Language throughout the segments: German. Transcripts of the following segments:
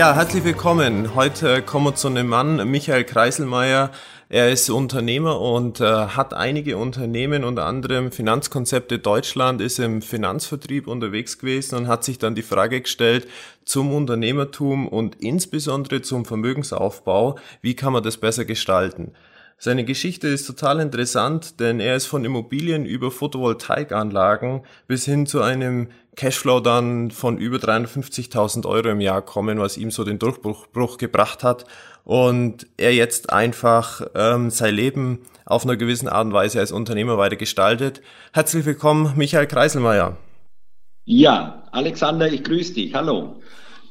Ja, herzlich willkommen. Heute kommen wir zu einem Mann, Michael Kreiselmeier. Er ist Unternehmer und äh, hat einige Unternehmen, unter anderem Finanzkonzepte Deutschland, ist im Finanzvertrieb unterwegs gewesen und hat sich dann die Frage gestellt zum Unternehmertum und insbesondere zum Vermögensaufbau, wie kann man das besser gestalten? Seine Geschichte ist total interessant, denn er ist von Immobilien über Photovoltaikanlagen bis hin zu einem Cashflow dann von über 350.000 Euro im Jahr kommen, was ihm so den Durchbruch gebracht hat und er jetzt einfach ähm, sein Leben auf einer gewissen Art und Weise als Unternehmer weiter gestaltet. Herzlich willkommen, Michael Kreiselmeier. Ja, Alexander, ich grüße dich. Hallo.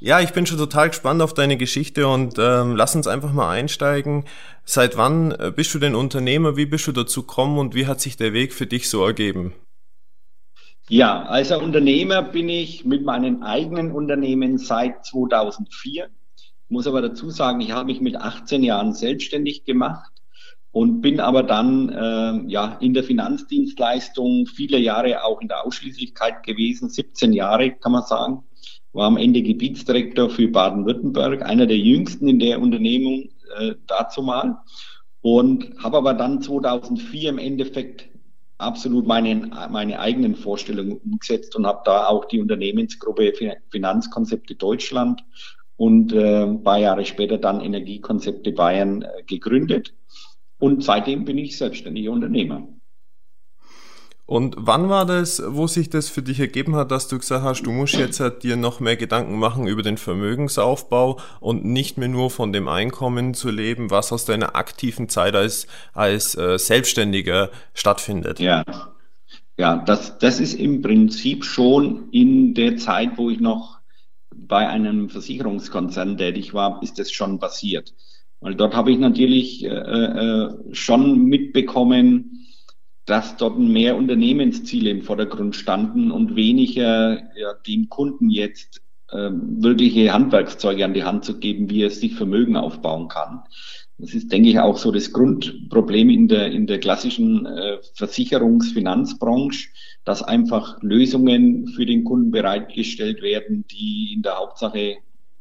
Ja, ich bin schon total gespannt auf deine Geschichte und ähm, lass uns einfach mal einsteigen. Seit wann äh, bist du denn Unternehmer? Wie bist du dazu gekommen und wie hat sich der Weg für dich so ergeben? Ja, als Unternehmer bin ich mit meinen eigenen Unternehmen seit 2004. Ich muss aber dazu sagen, ich habe mich mit 18 Jahren selbstständig gemacht und bin aber dann äh, ja in der Finanzdienstleistung viele Jahre auch in der Ausschließlichkeit gewesen, 17 Jahre kann man sagen war am Ende Gebietsdirektor für Baden-Württemberg, einer der jüngsten in der Unternehmung äh, dazu mal. Und habe aber dann 2004 im Endeffekt absolut meine, meine eigenen Vorstellungen umgesetzt und habe da auch die Unternehmensgruppe Finanzkonzepte Deutschland und äh, ein paar Jahre später dann Energiekonzepte Bayern äh, gegründet. Und seitdem bin ich selbstständiger Unternehmer. Und wann war das, wo sich das für dich ergeben hat, dass du gesagt hast, du musst jetzt halt dir noch mehr Gedanken machen über den Vermögensaufbau und nicht mehr nur von dem Einkommen zu leben, was aus deiner aktiven Zeit als, als äh, Selbstständiger stattfindet? Ja, ja das, das ist im Prinzip schon in der Zeit, wo ich noch bei einem Versicherungskonzern tätig war, ist das schon passiert. Weil dort habe ich natürlich äh, äh, schon mitbekommen, dass dort mehr Unternehmensziele im Vordergrund standen und weniger ja, dem Kunden jetzt ähm, wirkliche Handwerkszeuge an die Hand zu geben, wie er sich Vermögen aufbauen kann. Das ist, denke ich, auch so das Grundproblem in der, in der klassischen äh, Versicherungsfinanzbranche, dass einfach Lösungen für den Kunden bereitgestellt werden, die in der Hauptsache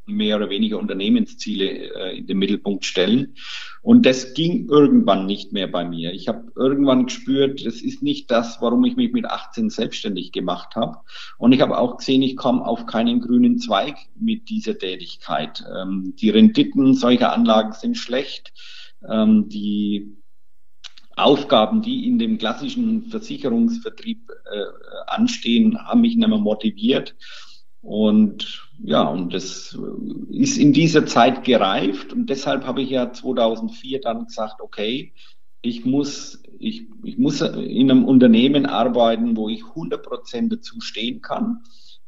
mehr oder weniger Unternehmensziele äh, in den Mittelpunkt stellen. Und das ging irgendwann nicht mehr bei mir. Ich habe irgendwann gespürt, das ist nicht das, warum ich mich mit 18 selbstständig gemacht habe. Und ich habe auch gesehen, ich komme auf keinen grünen Zweig mit dieser Tätigkeit. Ähm, die Renditen solcher Anlagen sind schlecht. Ähm, die Aufgaben, die in dem klassischen Versicherungsvertrieb äh, anstehen, haben mich nicht mehr motiviert. Und ja, und das ist in dieser Zeit gereift. Und deshalb habe ich ja 2004 dann gesagt, okay, ich muss, ich, ich muss in einem Unternehmen arbeiten, wo ich 100 Prozent dazu stehen kann,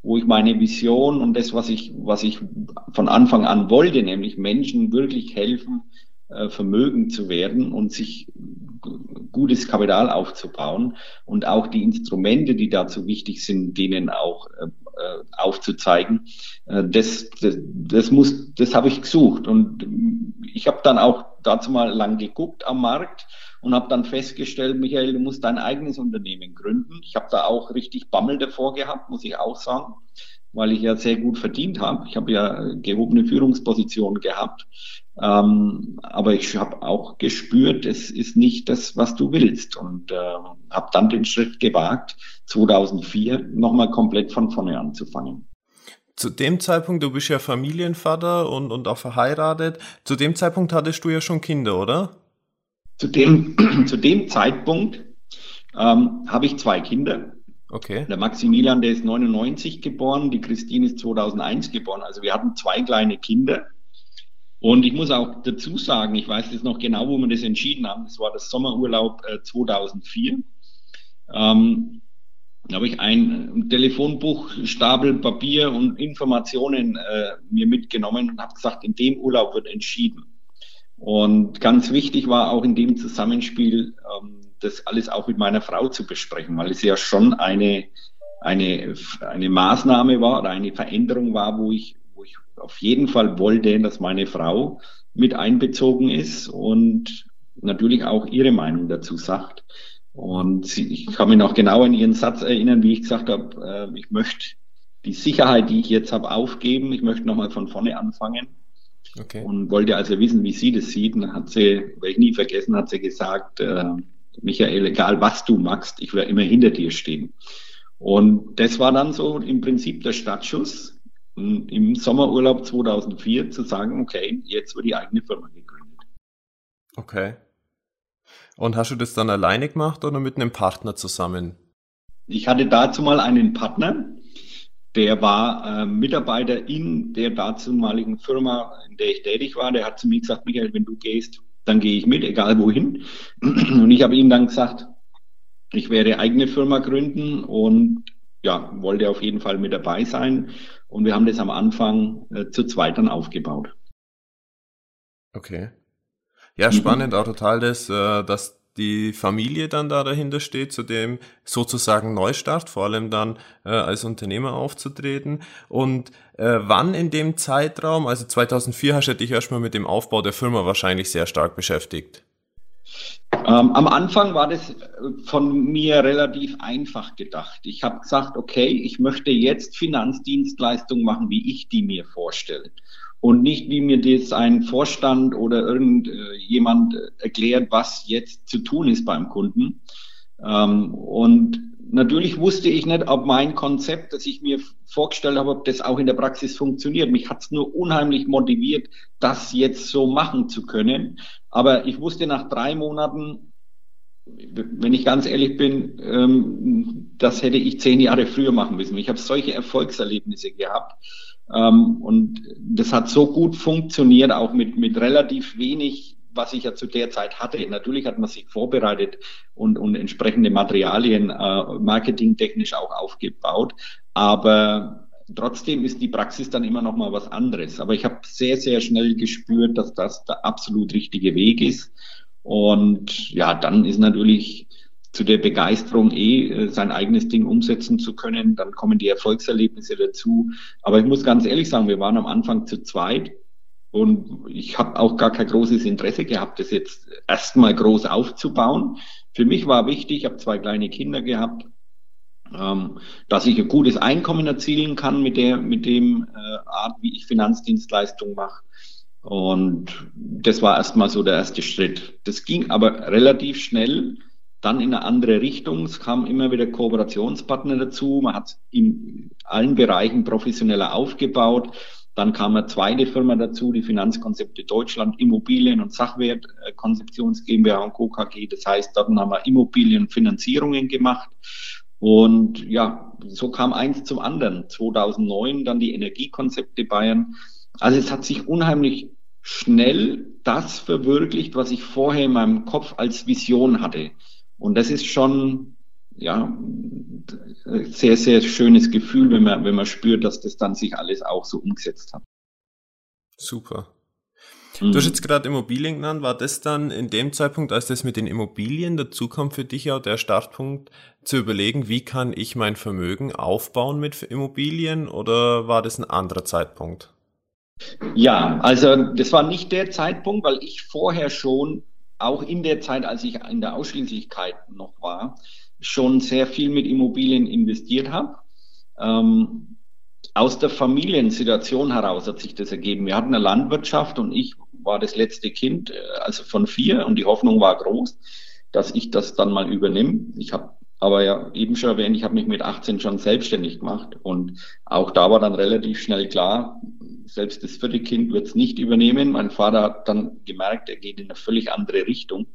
wo ich meine Vision und das, was ich, was ich von Anfang an wollte, nämlich Menschen wirklich helfen, äh, Vermögen zu werden und sich gutes Kapital aufzubauen und auch die Instrumente, die dazu wichtig sind, denen auch äh, aufzuzeigen. Äh, das, das, das muss, das habe ich gesucht und ich habe dann auch dazu mal lang geguckt am Markt und habe dann festgestellt, Michael, du musst dein eigenes Unternehmen gründen. Ich habe da auch richtig Bammel davor gehabt, muss ich auch sagen, weil ich ja sehr gut verdient habe. Ich habe ja gehobene Führungspositionen gehabt. Ähm, aber ich habe auch gespürt, es ist nicht das, was du willst. Und äh, habe dann den Schritt gewagt, 2004 nochmal komplett von vorne anzufangen. Zu dem Zeitpunkt, du bist ja Familienvater und, und auch verheiratet, zu dem Zeitpunkt hattest du ja schon Kinder, oder? Zu dem, zu dem Zeitpunkt ähm, habe ich zwei Kinder. Okay. Der Maximilian, der ist 99 geboren, die Christine ist 2001 geboren. Also wir hatten zwei kleine Kinder. Und ich muss auch dazu sagen, ich weiß jetzt noch genau, wo wir das entschieden haben. Das war das Sommerurlaub äh, 2004. Ähm, da habe ich ein Telefonbuch, Stapel Papier und Informationen äh, mir mitgenommen und habe gesagt, in dem Urlaub wird entschieden. Und ganz wichtig war auch in dem Zusammenspiel, ähm, das alles auch mit meiner Frau zu besprechen, weil es ja schon eine, eine, eine Maßnahme war oder eine Veränderung war, wo ich, wo ich auf jeden Fall wollte, dass meine Frau mit einbezogen ist und natürlich auch ihre Meinung dazu sagt. Und sie, ich kann mich noch genau an ihren Satz erinnern, wie ich gesagt habe, äh, ich möchte die Sicherheit, die ich jetzt habe, aufgeben. Ich möchte nochmal von vorne anfangen. Okay. Und wollte also wissen, wie sie das sieht. Und dann hat sie, werde ich nie vergessen, hat sie gesagt, äh, Michael, egal was du machst, ich werde immer hinter dir stehen. Und das war dann so im Prinzip der Startschuss, im Sommerurlaub 2004 zu sagen, okay, jetzt wird die eigene Firma gegründet. Okay. Und hast du das dann alleine gemacht oder mit einem Partner zusammen? Ich hatte dazu mal einen Partner, der war äh, Mitarbeiter in der dazumaligen Firma, in der ich tätig war. Der hat zu mir gesagt, Michael, wenn du gehst, dann gehe ich mit, egal wohin. Und ich habe ihm dann gesagt, ich werde eigene Firma gründen und ja, wollte auf jeden Fall mit dabei sein. Und wir haben das am Anfang äh, zu zweit dann aufgebaut. Okay. Ja, mhm. spannend auch total das, äh, dass die Familie dann da dahinter steht, zu dem sozusagen Neustart, vor allem dann äh, als Unternehmer aufzutreten. Und äh, wann in dem Zeitraum, also 2004 hast du dich erstmal mit dem Aufbau der Firma wahrscheinlich sehr stark beschäftigt. Ähm, am Anfang war das von mir relativ einfach gedacht. Ich habe gesagt, okay, ich möchte jetzt Finanzdienstleistungen machen, wie ich die mir vorstelle und nicht, wie mir das ein Vorstand oder irgendjemand erklärt, was jetzt zu tun ist beim Kunden. Ähm, und natürlich wusste ich nicht, ob mein Konzept, das ich mir vorgestellt habe, ob das auch in der Praxis funktioniert. Mich hat es nur unheimlich motiviert, das jetzt so machen zu können. Aber ich wusste nach drei Monaten, wenn ich ganz ehrlich bin, ähm, das hätte ich zehn Jahre früher machen müssen. Ich habe solche Erfolgserlebnisse gehabt und das hat so gut funktioniert, auch mit, mit relativ wenig, was ich ja zu der Zeit hatte. Natürlich hat man sich vorbereitet und, und entsprechende Materialien äh, marketingtechnisch auch aufgebaut. Aber trotzdem ist die Praxis dann immer noch mal was anderes. Aber ich habe sehr, sehr schnell gespürt, dass das der absolut richtige Weg ist. Und ja, dann ist natürlich zu der Begeisterung, eh äh, sein eigenes Ding umsetzen zu können. Dann kommen die Erfolgserlebnisse dazu. Aber ich muss ganz ehrlich sagen, wir waren am Anfang zu zweit und ich habe auch gar kein großes Interesse gehabt, das jetzt erstmal groß aufzubauen. Für mich war wichtig, ich habe zwei kleine Kinder gehabt, ähm, dass ich ein gutes Einkommen erzielen kann mit der mit dem äh, Art, wie ich Finanzdienstleistungen mache. Und das war erstmal so der erste Schritt. Das ging aber relativ schnell dann in eine andere Richtung. Es kamen immer wieder Kooperationspartner dazu. Man hat in allen Bereichen professioneller aufgebaut. Dann kam eine zweite Firma dazu, die Finanzkonzepte Deutschland, Immobilien- und Sachwertkonzeptions GmbH und Co. KG. Das heißt, dort haben wir Immobilienfinanzierungen gemacht. Und ja, so kam eins zum anderen. 2009 dann die Energiekonzepte Bayern. Also es hat sich unheimlich schnell das verwirklicht, was ich vorher in meinem Kopf als Vision hatte. Und das ist schon, ja, sehr, sehr schönes Gefühl, wenn man, wenn man spürt, dass das dann sich alles auch so umgesetzt hat. Super. Du hast mhm. jetzt gerade Immobilien genannt. War das dann in dem Zeitpunkt, als das mit den Immobilien dazukommt, für dich auch der Startpunkt zu überlegen, wie kann ich mein Vermögen aufbauen mit Immobilien oder war das ein anderer Zeitpunkt? Ja, also das war nicht der Zeitpunkt, weil ich vorher schon auch in der Zeit, als ich in der Ausschließlichkeit noch war, schon sehr viel mit Immobilien investiert habe. Ähm, aus der Familiensituation heraus hat sich das ergeben. Wir hatten eine Landwirtschaft und ich war das letzte Kind, äh, also von vier, und die Hoffnung war groß, dass ich das dann mal übernehme. Ich habe aber ja eben schon erwähnt, ich habe mich mit 18 schon selbstständig gemacht und auch da war dann relativ schnell klar, selbst das vierte Kind wird es nicht übernehmen. Mein Vater hat dann gemerkt, er geht in eine völlig andere Richtung.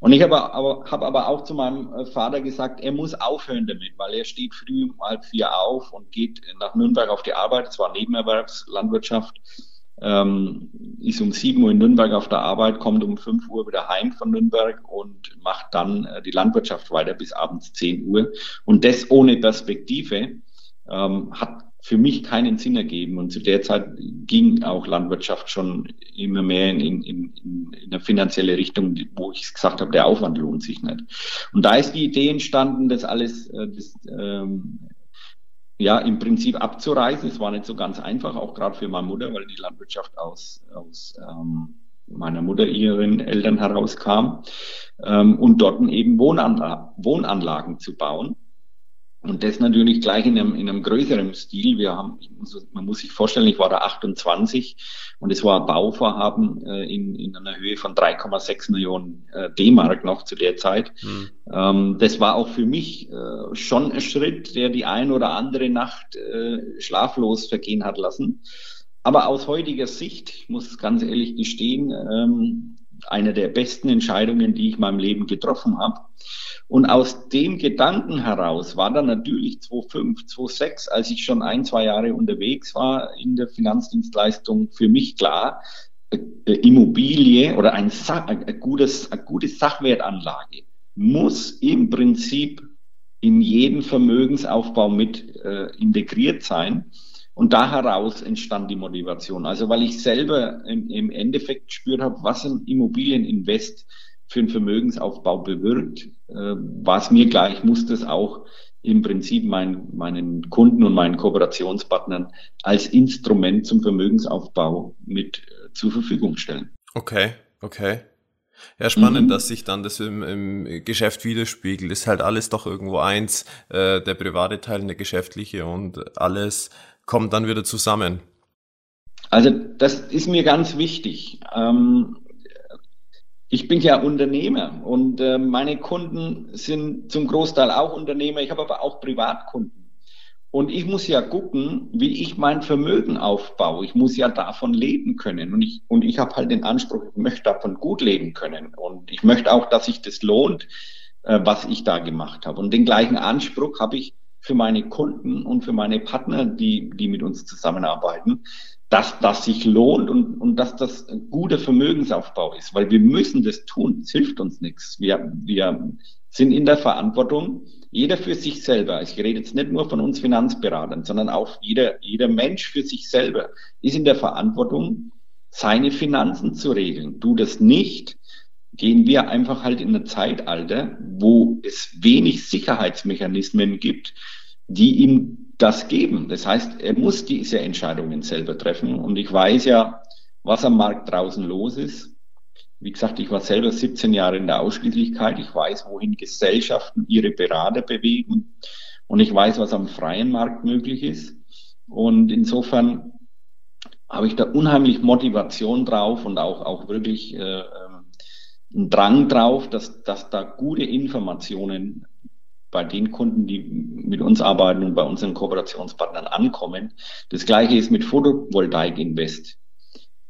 Und ich habe aber, hab aber auch zu meinem äh, Vater gesagt, er muss aufhören damit, weil er steht früh um halb vier auf und geht nach Nürnberg auf die Arbeit. Es war Nebenerwerbslandwirtschaft. Ähm, ist um sieben Uhr in Nürnberg auf der Arbeit, kommt um fünf Uhr wieder heim von Nürnberg und macht dann äh, die Landwirtschaft weiter bis abends zehn Uhr. Und das ohne Perspektive ähm, hat für mich keinen Sinn ergeben. Und zu der Zeit ging auch Landwirtschaft schon immer mehr in, in, in, in eine finanzielle Richtung, wo ich gesagt habe, der Aufwand lohnt sich nicht. Und da ist die Idee entstanden, das alles äh, das, ähm, ja im Prinzip abzureißen. Es war nicht so ganz einfach, auch gerade für meine Mutter, weil die Landwirtschaft aus, aus ähm, meiner Mutter, ihren Eltern herauskam, ähm, und dort eben Wohnanla Wohnanlagen zu bauen. Und das natürlich gleich in einem, in einem größeren Stil. Wir haben, man muss sich vorstellen, ich war da 28 und es war ein Bauvorhaben äh, in, in einer Höhe von 3,6 Millionen äh, D-Mark noch zu der Zeit. Mhm. Ähm, das war auch für mich äh, schon ein Schritt, der die ein oder andere Nacht äh, schlaflos vergehen hat lassen. Aber aus heutiger Sicht, ich muss ganz ehrlich gestehen, ähm, eine der besten Entscheidungen, die ich in meinem Leben getroffen habe. Und aus dem Gedanken heraus war dann natürlich 2005, 2006, als ich schon ein, zwei Jahre unterwegs war in der Finanzdienstleistung, für mich klar, äh, Immobilie oder ein, ein, gutes, eine gute Sachwertanlage muss im Prinzip in jeden Vermögensaufbau mit äh, integriert sein. Und da heraus entstand die Motivation. Also weil ich selber im, im Endeffekt gespürt habe, was ein Immobilieninvest für einen Vermögensaufbau bewirkt, äh, war es mir gleich, muss das auch im Prinzip mein, meinen Kunden und meinen Kooperationspartnern als Instrument zum Vermögensaufbau mit äh, zur Verfügung stellen. Okay, okay. Ja, spannend, mhm. dass sich dann das im, im Geschäft widerspiegelt. Ist halt alles doch irgendwo eins, äh, der private Teil und der geschäftliche und alles kommt dann wieder zusammen. Also das ist mir ganz wichtig. Ähm, ich bin ja Unternehmer und äh, meine Kunden sind zum Großteil auch Unternehmer. Ich habe aber auch Privatkunden. Und ich muss ja gucken, wie ich mein Vermögen aufbaue. Ich muss ja davon leben können. Und ich, und ich habe halt den Anspruch, ich möchte davon gut leben können. Und ich möchte auch, dass sich das lohnt, äh, was ich da gemacht habe. Und den gleichen Anspruch habe ich für meine Kunden und für meine Partner, die, die mit uns zusammenarbeiten, dass das sich lohnt und, und dass das ein guter Vermögensaufbau ist, weil wir müssen das tun. Es hilft uns nichts. Wir, wir sind in der Verantwortung, jeder für sich selber. Ich rede jetzt nicht nur von uns Finanzberatern, sondern auch jeder, jeder Mensch für sich selber ist in der Verantwortung, seine Finanzen zu regeln. Du das nicht, gehen wir einfach halt in ein Zeitalter, wo es wenig Sicherheitsmechanismen gibt, die ihm das geben. Das heißt, er muss diese Entscheidungen selber treffen. Und ich weiß ja, was am Markt draußen los ist. Wie gesagt, ich war selber 17 Jahre in der Ausschließlichkeit. Ich weiß, wohin Gesellschaften ihre Berater bewegen. Und ich weiß, was am freien Markt möglich ist. Und insofern habe ich da unheimlich Motivation drauf und auch, auch wirklich äh, einen Drang drauf, dass, dass da gute Informationen bei den Kunden, die mit uns arbeiten und bei unseren Kooperationspartnern ankommen. Das gleiche ist mit Photovoltaik Invest.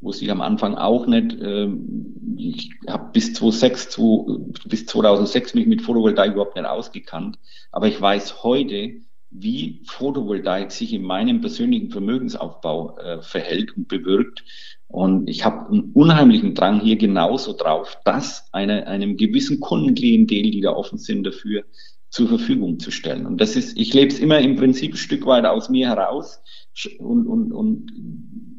Wusste ich am Anfang auch nicht. Ähm, ich habe bis 2006, bis 2006 mich mit Photovoltaik überhaupt nicht ausgekannt. Aber ich weiß heute, wie Photovoltaik sich in meinem persönlichen Vermögensaufbau äh, verhält und bewirkt. Und ich habe einen unheimlichen Drang hier genauso drauf, dass eine, einem gewissen Kundenklientel, die da offen sind dafür, zur Verfügung zu stellen. Und das ist, ich lebe es immer im Prinzip ein Stück weit aus mir heraus und, und, und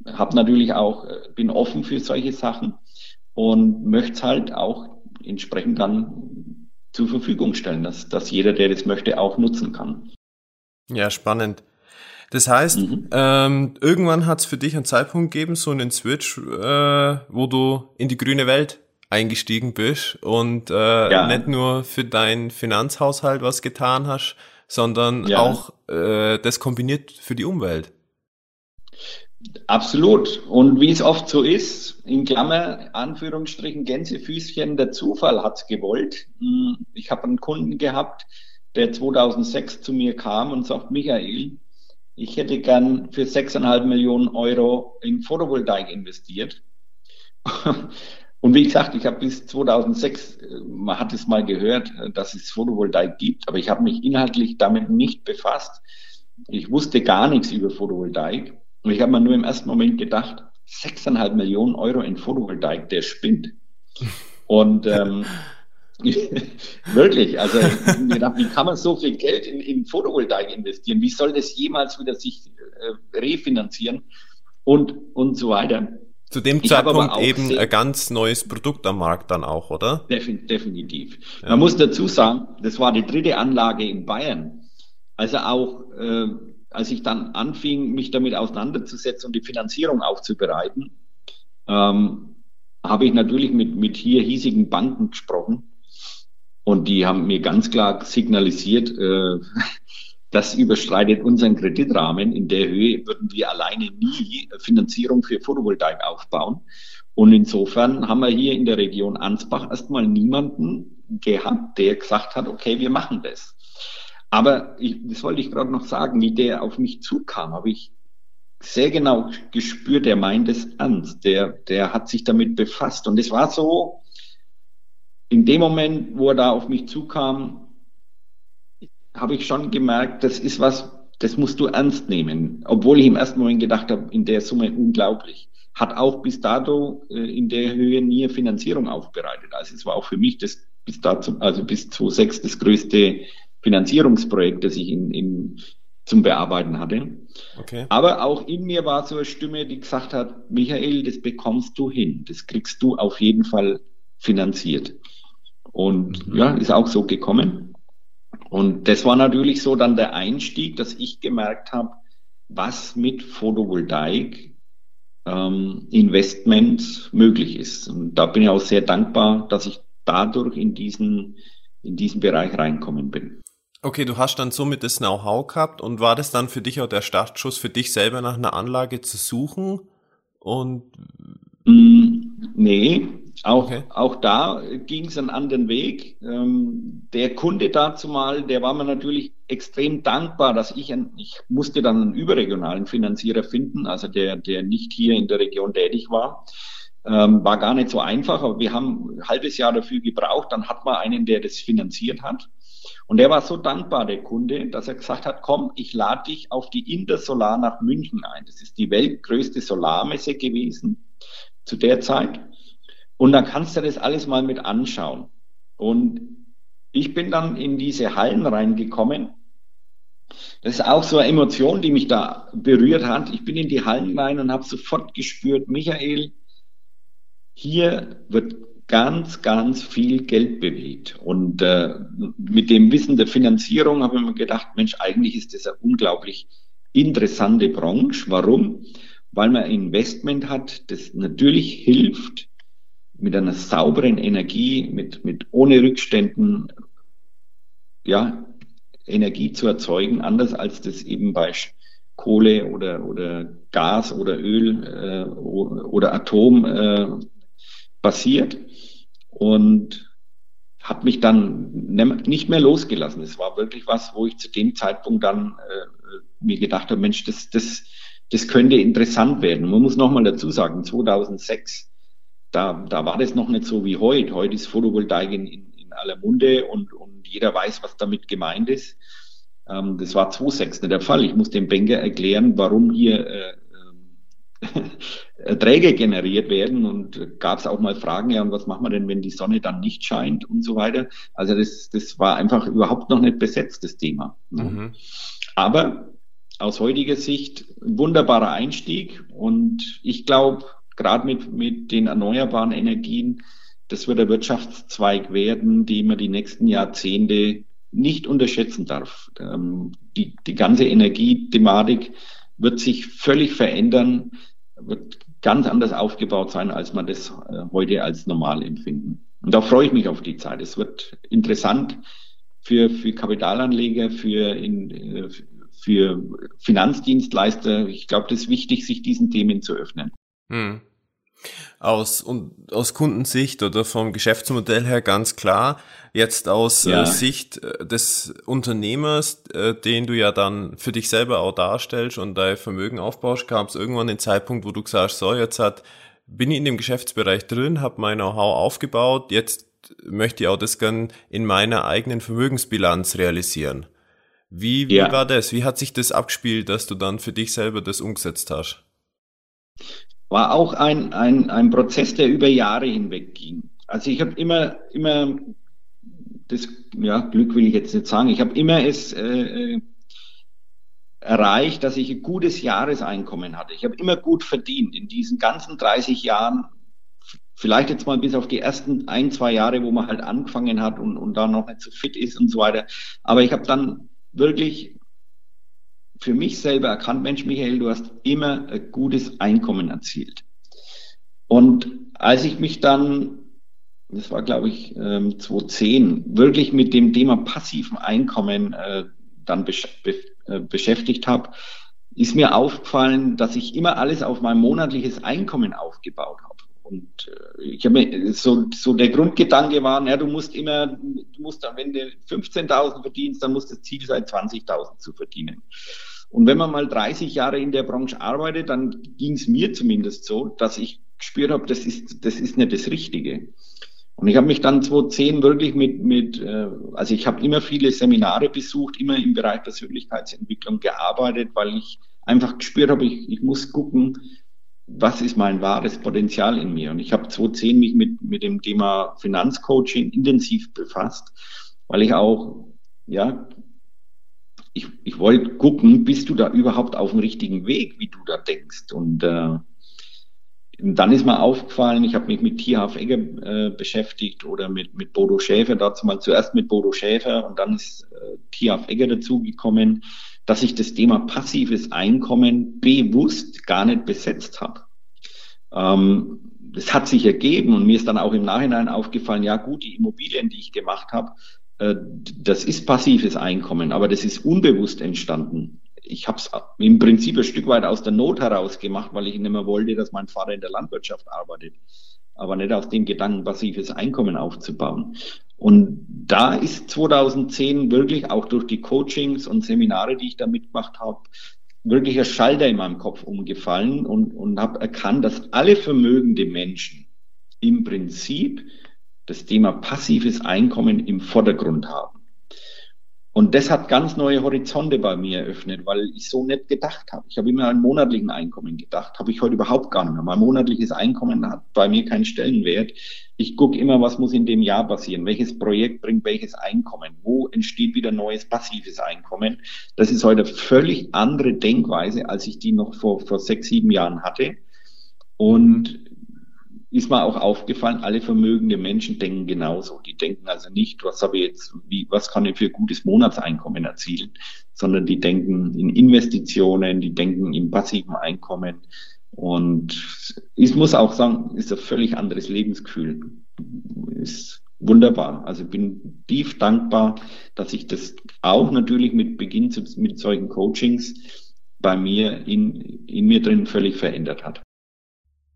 habe natürlich auch, äh, bin offen für solche Sachen und möchte es halt auch entsprechend dann zur Verfügung stellen, dass, dass jeder, der das möchte, auch nutzen kann. Ja, spannend. Das heißt, mhm. ähm, irgendwann hat es für dich einen Zeitpunkt gegeben, so einen Switch, äh, wo du in die grüne Welt eingestiegen bist und äh, ja. nicht nur für deinen Finanzhaushalt was getan hast, sondern ja. auch äh, das kombiniert für die Umwelt. Absolut. Und wie es oft so ist, in Klammer, Anführungsstrichen, Gänsefüßchen, der Zufall hat's gewollt. Hm, ich habe einen Kunden gehabt, der 2006 zu mir kam und sagt, Michael, ich hätte gern für 6,5 Millionen Euro in Photovoltaik investiert. Und wie gesagt, ich habe bis 2006, äh, man hat es mal gehört, äh, dass es Photovoltaik gibt, aber ich habe mich inhaltlich damit nicht befasst. Ich wusste gar nichts über Photovoltaik. Und ich habe mir nur im ersten Moment gedacht, 6,5 Millionen Euro in Photovoltaik, der spinnt. Und ähm, Wirklich, also gedacht, wie kann man so viel Geld in, in Photovoltaik investieren? Wie soll das jemals wieder sich äh, refinanzieren? Und, und so weiter. Zu dem ich Zeitpunkt eben ein ganz neues Produkt am Markt dann auch, oder? Definitiv. Ja. Man muss dazu sagen, das war die dritte Anlage in Bayern. Also auch, äh, als ich dann anfing, mich damit auseinanderzusetzen und die Finanzierung aufzubereiten, ähm, habe ich natürlich mit, mit hier hiesigen Banken gesprochen und die haben mir ganz klar signalisiert, äh, das überstreitet unseren Kreditrahmen. In der Höhe würden wir alleine nie Finanzierung für Photovoltaik aufbauen. Und insofern haben wir hier in der Region Ansbach erstmal niemanden gehabt, der gesagt hat, okay, wir machen das. Aber ich, das wollte ich gerade noch sagen, wie der auf mich zukam, habe ich sehr genau gespürt, der meint es ernst, der, der hat sich damit befasst. Und es war so, in dem Moment, wo er da auf mich zukam, habe ich schon gemerkt, das ist was, das musst du ernst nehmen. Obwohl ich im ersten Moment gedacht habe, in der Summe unglaublich. Hat auch bis dato äh, in der Höhe nie Finanzierung aufbereitet. Also es war auch für mich das bis dazu, also bis 2006 das größte Finanzierungsprojekt, das ich in, in, zum Bearbeiten hatte. Okay. Aber auch in mir war so eine Stimme, die gesagt hat, Michael, das bekommst du hin. Das kriegst du auf jeden Fall finanziert. Und mhm. ja, ist auch so gekommen. Und das war natürlich so dann der Einstieg, dass ich gemerkt habe, was mit Photovoltaik ähm, Investments möglich ist. Und da bin ich auch sehr dankbar, dass ich dadurch in diesen, in diesen Bereich reinkommen bin. Okay, du hast dann somit das Know-how gehabt und war das dann für dich auch der Startschuss für dich selber nach einer Anlage zu suchen? Und mm, nee, auch, okay. auch da ging es einen anderen Weg. Ähm, der Kunde dazu mal, der war mir natürlich extrem dankbar, dass ich, ein, ich musste dann einen überregionalen Finanzierer finden, also der, der nicht hier in der Region tätig war. Ähm, war gar nicht so einfach, aber wir haben ein halbes Jahr dafür gebraucht. Dann hat man einen, der das finanziert hat. Und der war so dankbar, der Kunde, dass er gesagt hat, komm, ich lade dich auf die Intersolar nach München ein. Das ist die weltgrößte Solarmesse gewesen zu der Zeit. Und dann kannst du das alles mal mit anschauen. Und ich bin dann in diese Hallen reingekommen. Das ist auch so eine Emotion, die mich da berührt hat. Ich bin in die Hallen rein und habe sofort gespürt, Michael, hier wird ganz, ganz viel Geld bewegt. Und äh, mit dem Wissen der Finanzierung habe ich mir gedacht, Mensch, eigentlich ist das eine unglaublich interessante Branche. Warum? Weil man Investment hat, das natürlich hilft, mit einer sauberen Energie, mit, mit ohne Rückständen, ja, Energie zu erzeugen, anders als das eben bei Kohle oder, oder Gas oder Öl äh, oder Atom äh, passiert. Und habe mich dann nicht mehr losgelassen. Es war wirklich was, wo ich zu dem Zeitpunkt dann äh, mir gedacht habe, Mensch, das, das, das könnte interessant werden. Man muss nochmal dazu sagen, 2006 da, da war das noch nicht so wie heute. Heute ist Photovoltaik in, in, in aller Munde und, und jeder weiß, was damit gemeint ist. Ähm, das war 2006 nicht der Fall. Ich muss dem Banker erklären, warum hier äh, Erträge generiert werden und gab es auch mal Fragen, ja, und was machen wir denn, wenn die Sonne dann nicht scheint und so weiter. Also das, das war einfach überhaupt noch nicht besetzt, das Thema. Mhm. Aber aus heutiger Sicht ein wunderbarer Einstieg und ich glaube, gerade mit, mit den erneuerbaren Energien, das wird der Wirtschaftszweig werden, den man die nächsten Jahrzehnte nicht unterschätzen darf. Ähm, die, die ganze Energiethematik wird sich völlig verändern, wird ganz anders aufgebaut sein, als man das äh, heute als normal empfinden. Und da freue ich mich auf die Zeit. Es wird interessant für, für Kapitalanleger, für, in, äh, für Finanzdienstleister. Ich glaube, das ist wichtig, sich diesen Themen zu öffnen. Hm. Aus, und, aus Kundensicht oder vom Geschäftsmodell her ganz klar. Jetzt aus äh, ja. äh, Sicht des Unternehmers, äh, den du ja dann für dich selber auch darstellst und dein Vermögen aufbaust, kam es irgendwann den Zeitpunkt, wo du sagst, so, jetzt hat, bin ich in dem Geschäftsbereich drin, habe mein Know-how aufgebaut, jetzt möchte ich auch das gern in meiner eigenen Vermögensbilanz realisieren. Wie, wie ja. war das? Wie hat sich das abgespielt, dass du dann für dich selber das umgesetzt hast? War auch ein, ein, ein Prozess, der über Jahre hinweg ging. Also ich habe immer, immer das ja, Glück will ich jetzt nicht sagen. Ich habe immer es äh, äh erreicht, dass ich ein gutes Jahreseinkommen hatte. Ich habe immer gut verdient in diesen ganzen 30 Jahren. Vielleicht jetzt mal bis auf die ersten ein, zwei Jahre, wo man halt angefangen hat und, und da noch nicht so fit ist und so weiter. Aber ich habe dann wirklich für mich selber erkannt, Mensch, Michael, du hast immer ein gutes Einkommen erzielt. Und als ich mich dann, das war glaube ich 2010, ähm, wirklich mit dem Thema passiven Einkommen äh, dann äh, beschäftigt habe, ist mir aufgefallen, dass ich immer alles auf mein monatliches Einkommen aufgebaut habe. Und äh, ich habe mir so, so der Grundgedanke war, ja, du musst immer, du musst, wenn du 15.000 verdienst, dann muss das Ziel sein, 20.000 zu verdienen. Und wenn man mal 30 Jahre in der Branche arbeitet, dann ging es mir zumindest so, dass ich gespürt habe, das ist, das ist nicht das Richtige. Und ich habe mich dann 2010 wirklich mit, mit äh, also ich habe immer viele Seminare besucht, immer im Bereich Persönlichkeitsentwicklung gearbeitet, weil ich einfach gespürt habe, ich, ich muss gucken, was ist mein wahres Potenzial in mir. Und ich habe 2010 mich mit, mit dem Thema Finanzcoaching intensiv befasst, weil ich auch, ja, ich, ich wollte gucken, bist du da überhaupt auf dem richtigen Weg, wie du da denkst. Und äh, dann ist mir aufgefallen, ich habe mich mit Tierhaf Egger äh, beschäftigt oder mit, mit Bodo Schäfer, dazu mal zuerst mit Bodo Schäfer und dann ist äh, Tierhaf Egger dazugekommen, dass ich das Thema passives Einkommen bewusst gar nicht besetzt habe. Ähm, das hat sich ergeben und mir ist dann auch im Nachhinein aufgefallen, ja gut, die Immobilien, die ich gemacht habe, das ist passives Einkommen, aber das ist unbewusst entstanden ich habe es im Prinzip ein Stück weit aus der Not heraus gemacht, weil ich nicht mehr wollte, dass mein Vater in der Landwirtschaft arbeitet, aber nicht aus dem Gedanken, passives Einkommen aufzubauen. Und da ist 2010 wirklich auch durch die Coachings und Seminare, die ich da mitgemacht habe, wirklich ein Schalter in meinem Kopf umgefallen und, und habe erkannt, dass alle vermögende Menschen im Prinzip das Thema passives Einkommen im Vordergrund haben. Und das hat ganz neue Horizonte bei mir eröffnet, weil ich so nicht gedacht habe. Ich habe immer an monatlichen Einkommen gedacht, habe ich heute überhaupt gar nicht mehr. Mein monatliches Einkommen hat bei mir keinen Stellenwert. Ich gucke immer, was muss in dem Jahr passieren, welches Projekt bringt welches Einkommen, wo entsteht wieder neues passives Einkommen. Das ist heute völlig andere Denkweise, als ich die noch vor, vor sechs, sieben Jahren hatte. Und ist mir auch aufgefallen, alle vermögende Menschen denken genauso. Die denken also nicht, was habe ich jetzt, wie, was kann ich für gutes Monatseinkommen erzielen, sondern die denken in Investitionen, die denken im passiven Einkommen. Und ich muss auch sagen, ist ein völlig anderes Lebensgefühl. Ist wunderbar. Also bin tief dankbar, dass ich das auch natürlich mit Beginn zu, mit solchen Coachings bei mir in, in mir drin völlig verändert hat.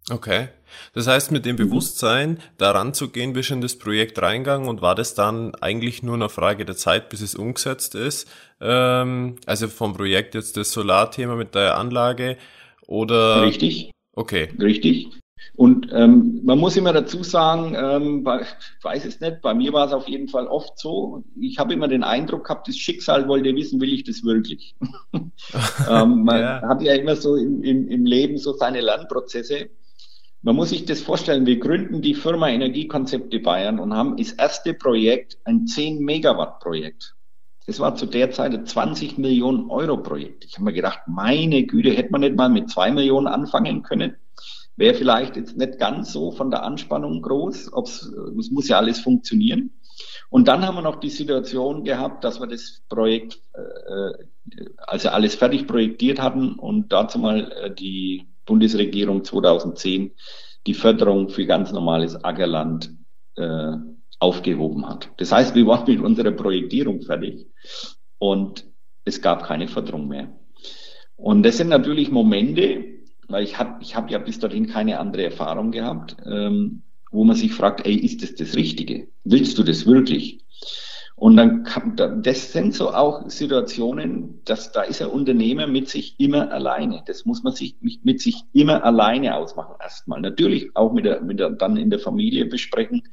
Okay. Das heißt, mit dem mhm. Bewusstsein daran zu gehen, bist du in das Projekt reingegangen und war das dann eigentlich nur eine Frage der Zeit, bis es umgesetzt ist? Ähm, also vom Projekt jetzt das Solarthema mit der Anlage oder? Richtig. Okay. Richtig. Und ähm, man muss immer dazu sagen, ähm, bei, ich weiß es nicht, bei mir war es auf jeden Fall oft so. Ich habe immer den Eindruck gehabt, das Schicksal wollte wissen, will ich das wirklich? ähm, man ja. hat ja immer so im, im, im Leben so seine Lernprozesse. Man muss sich das vorstellen, wir gründen die Firma Energiekonzepte Bayern und haben das erste Projekt ein 10 Megawatt Projekt. Das war zu der Zeit ein 20 Millionen Euro Projekt. Ich habe mir gedacht, meine Güte, hätte man nicht mal mit zwei Millionen anfangen können? Wäre vielleicht jetzt nicht ganz so von der Anspannung groß. Es muss ja alles funktionieren. Und dann haben wir noch die Situation gehabt, dass wir das Projekt, äh, also alles fertig projektiert hatten und dazu mal äh, die Bundesregierung 2010 die Förderung für ganz normales Ackerland äh, aufgehoben hat. Das heißt, wir waren mit unserer Projektierung fertig und es gab keine Förderung mehr. Und das sind natürlich Momente, weil ich habe ich hab ja bis dorthin keine andere Erfahrung gehabt, ähm, wo man sich fragt, ey, ist das das Richtige? Willst du das wirklich? Und dann kann, das sind so auch Situationen, dass da ist ein Unternehmer mit sich immer alleine. Das muss man sich mit sich immer alleine ausmachen erstmal. Natürlich auch mit der, mit der dann in der Familie besprechen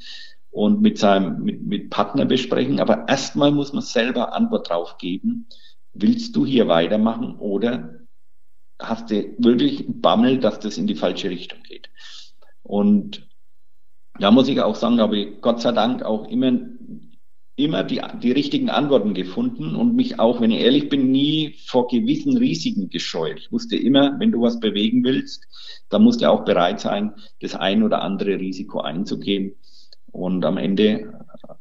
und mit seinem mit, mit Partner besprechen. Aber erstmal muss man selber Antwort drauf geben. Willst du hier weitermachen oder hast du wirklich Bammel, dass das in die falsche Richtung geht? Und da muss ich auch sagen, habe ich Gott sei Dank auch immer immer die, die richtigen Antworten gefunden und mich auch, wenn ich ehrlich bin, nie vor gewissen Risiken gescheut. Ich wusste immer, wenn du was bewegen willst, dann musst du auch bereit sein, das ein oder andere Risiko einzugehen. Und am Ende,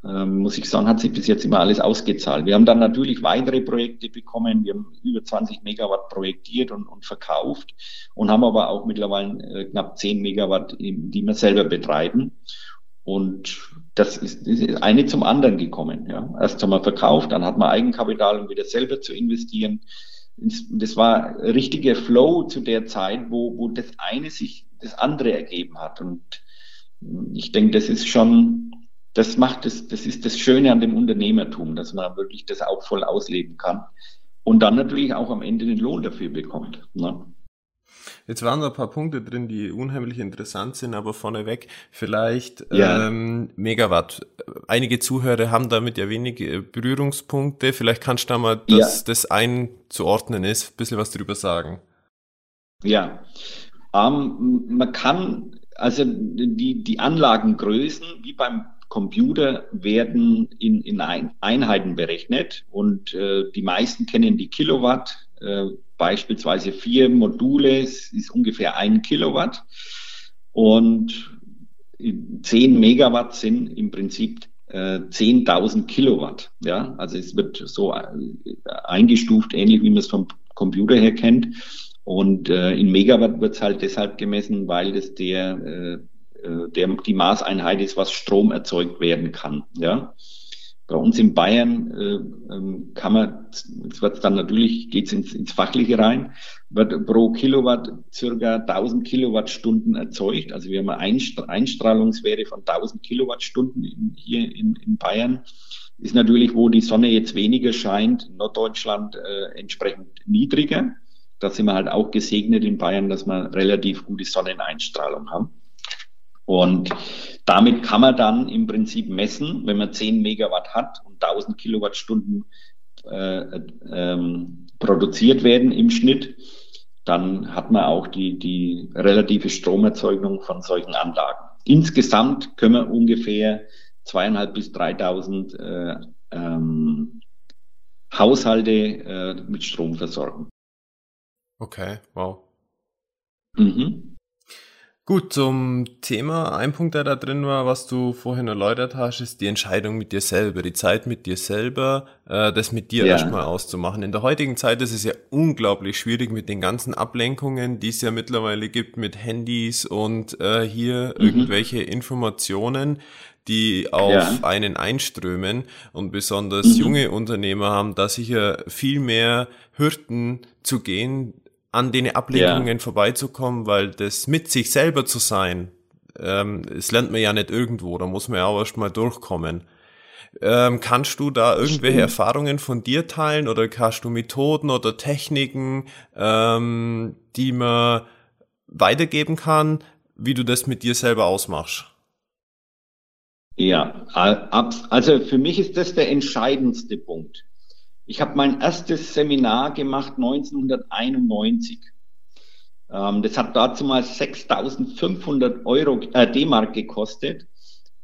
äh, muss ich sagen, hat sich bis jetzt immer alles ausgezahlt. Wir haben dann natürlich weitere Projekte bekommen. Wir haben über 20 Megawatt projektiert und, und verkauft und haben aber auch mittlerweile äh, knapp 10 Megawatt, die wir selber betreiben. Und das ist, ist eine zum anderen gekommen. Ja. Erst haben wir verkauft, dann hat man Eigenkapital, um wieder selber zu investieren. Das war richtiger Flow zu der Zeit, wo, wo das eine sich das andere ergeben hat. Und ich denke, das ist schon, das macht das, das ist das Schöne an dem Unternehmertum, dass man wirklich das auch voll ausleben kann und dann natürlich auch am Ende den Lohn dafür bekommt. Ne? Jetzt waren da ein paar Punkte drin, die unheimlich interessant sind, aber vorneweg vielleicht ja. ähm, Megawatt. Einige Zuhörer haben damit ja wenige Berührungspunkte. Vielleicht kannst du da mal, dass ja. das einzuordnen ist, ein bisschen was drüber sagen. Ja, ähm, man kann also die, die Anlagengrößen, wie beim Computer, werden in, in Einheiten berechnet und äh, die meisten kennen die Kilowatt. Äh, beispielsweise vier Module ist ungefähr ein Kilowatt und 10 Megawatt sind im Prinzip äh, 10.000 Kilowatt. Ja, also es wird so äh, eingestuft, ähnlich wie man es vom Computer her kennt. Und äh, in Megawatt wird es halt deshalb gemessen, weil das der, äh, äh, der die Maßeinheit ist, was Strom erzeugt werden kann. Ja. Bei uns in Bayern äh, ähm, kann man, jetzt wird dann natürlich, geht es ins, ins Fachliche rein, wird pro Kilowatt circa 1000 Kilowattstunden erzeugt. Also wir haben eine Einstrahlungswerte von 1000 Kilowattstunden in, hier in, in Bayern. Ist natürlich, wo die Sonne jetzt weniger scheint, in Norddeutschland äh, entsprechend niedriger da sind wir halt auch gesegnet in Bayern, dass wir relativ gute Sonneneinstrahlung haben. Und damit kann man dann im Prinzip messen, wenn man 10 Megawatt hat und 1000 Kilowattstunden äh, ähm, produziert werden im Schnitt, dann hat man auch die, die relative Stromerzeugung von solchen Anlagen. Insgesamt können wir ungefähr zweieinhalb bis 3000 äh, ähm, Haushalte äh, mit Strom versorgen. Okay, wow. Mhm. Gut, zum Thema, ein Punkt, der da drin war, was du vorhin erläutert hast, ist die Entscheidung mit dir selber, die Zeit mit dir selber, äh, das mit dir ja. erstmal auszumachen. In der heutigen Zeit ist es ja unglaublich schwierig mit den ganzen Ablenkungen, die es ja mittlerweile gibt mit Handys und äh, hier mhm. irgendwelche Informationen, die auf ja. einen einströmen und besonders mhm. junge Unternehmer haben da sicher viel mehr Hürden zu gehen, an den Ablenkungen ja. vorbeizukommen, weil das mit sich selber zu sein, ähm, das lernt man ja nicht irgendwo, da muss man ja auch erst mal durchkommen. Ähm, kannst du da irgendwelche Stimmt. Erfahrungen von dir teilen oder hast du Methoden oder Techniken, ähm, die man weitergeben kann, wie du das mit dir selber ausmachst? Ja, also für mich ist das der entscheidendste Punkt. Ich habe mein erstes Seminar gemacht 1991. Ähm, das hat dazu mal 6.500 Euro äh, D-Mark gekostet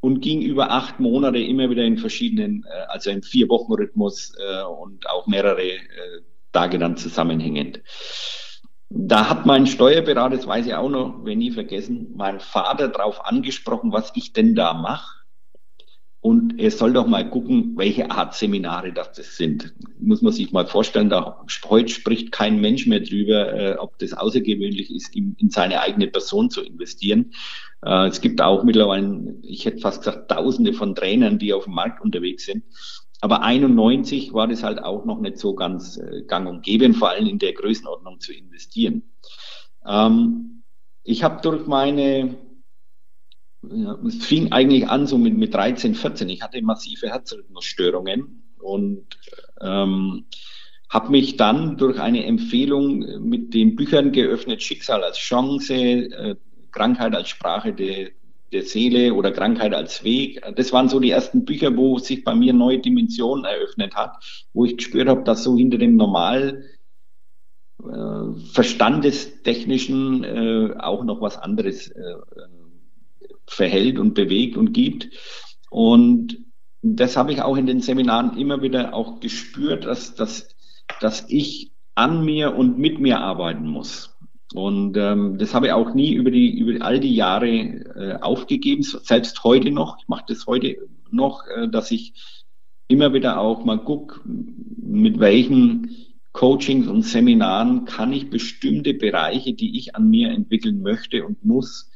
und ging über acht Monate immer wieder in verschiedenen, äh, also in vier Wochen Rhythmus äh, und auch mehrere äh, Tage dann zusammenhängend. Da hat mein Steuerberater, das weiß ich auch noch, wenn nie vergessen, mein Vater darauf angesprochen, was ich denn da mache. Und er soll doch mal gucken, welche Art Seminare das sind. Muss man sich mal vorstellen, da heute spricht kein Mensch mehr drüber, äh, ob das außergewöhnlich ist, in, in, seine eigene Person zu investieren. Äh, es gibt auch mittlerweile, ich hätte fast gesagt, tausende von Trainern, die auf dem Markt unterwegs sind. Aber 91 war das halt auch noch nicht so ganz äh, gang und gäbe, vor allem in der Größenordnung zu investieren. Ähm, ich habe durch meine ja, es fing eigentlich an so mit, mit 13, 14. Ich hatte massive Herzrhythmusstörungen und ähm, habe mich dann durch eine Empfehlung mit den Büchern geöffnet, Schicksal als Chance, äh, Krankheit als Sprache der, der Seele oder Krankheit als Weg. Das waren so die ersten Bücher, wo sich bei mir neue Dimensionen eröffnet hat, wo ich gespürt habe, dass so hinter dem normal äh, verstandestechnischen äh, auch noch was anderes äh, verhält und bewegt und gibt. Und das habe ich auch in den Seminaren immer wieder auch gespürt, dass, dass, dass ich an mir und mit mir arbeiten muss. Und ähm, das habe ich auch nie über die über all die Jahre äh, aufgegeben, selbst heute noch. Ich mache das heute noch, äh, dass ich immer wieder auch mal gucke, mit welchen Coachings und Seminaren kann ich bestimmte Bereiche, die ich an mir entwickeln möchte und muss,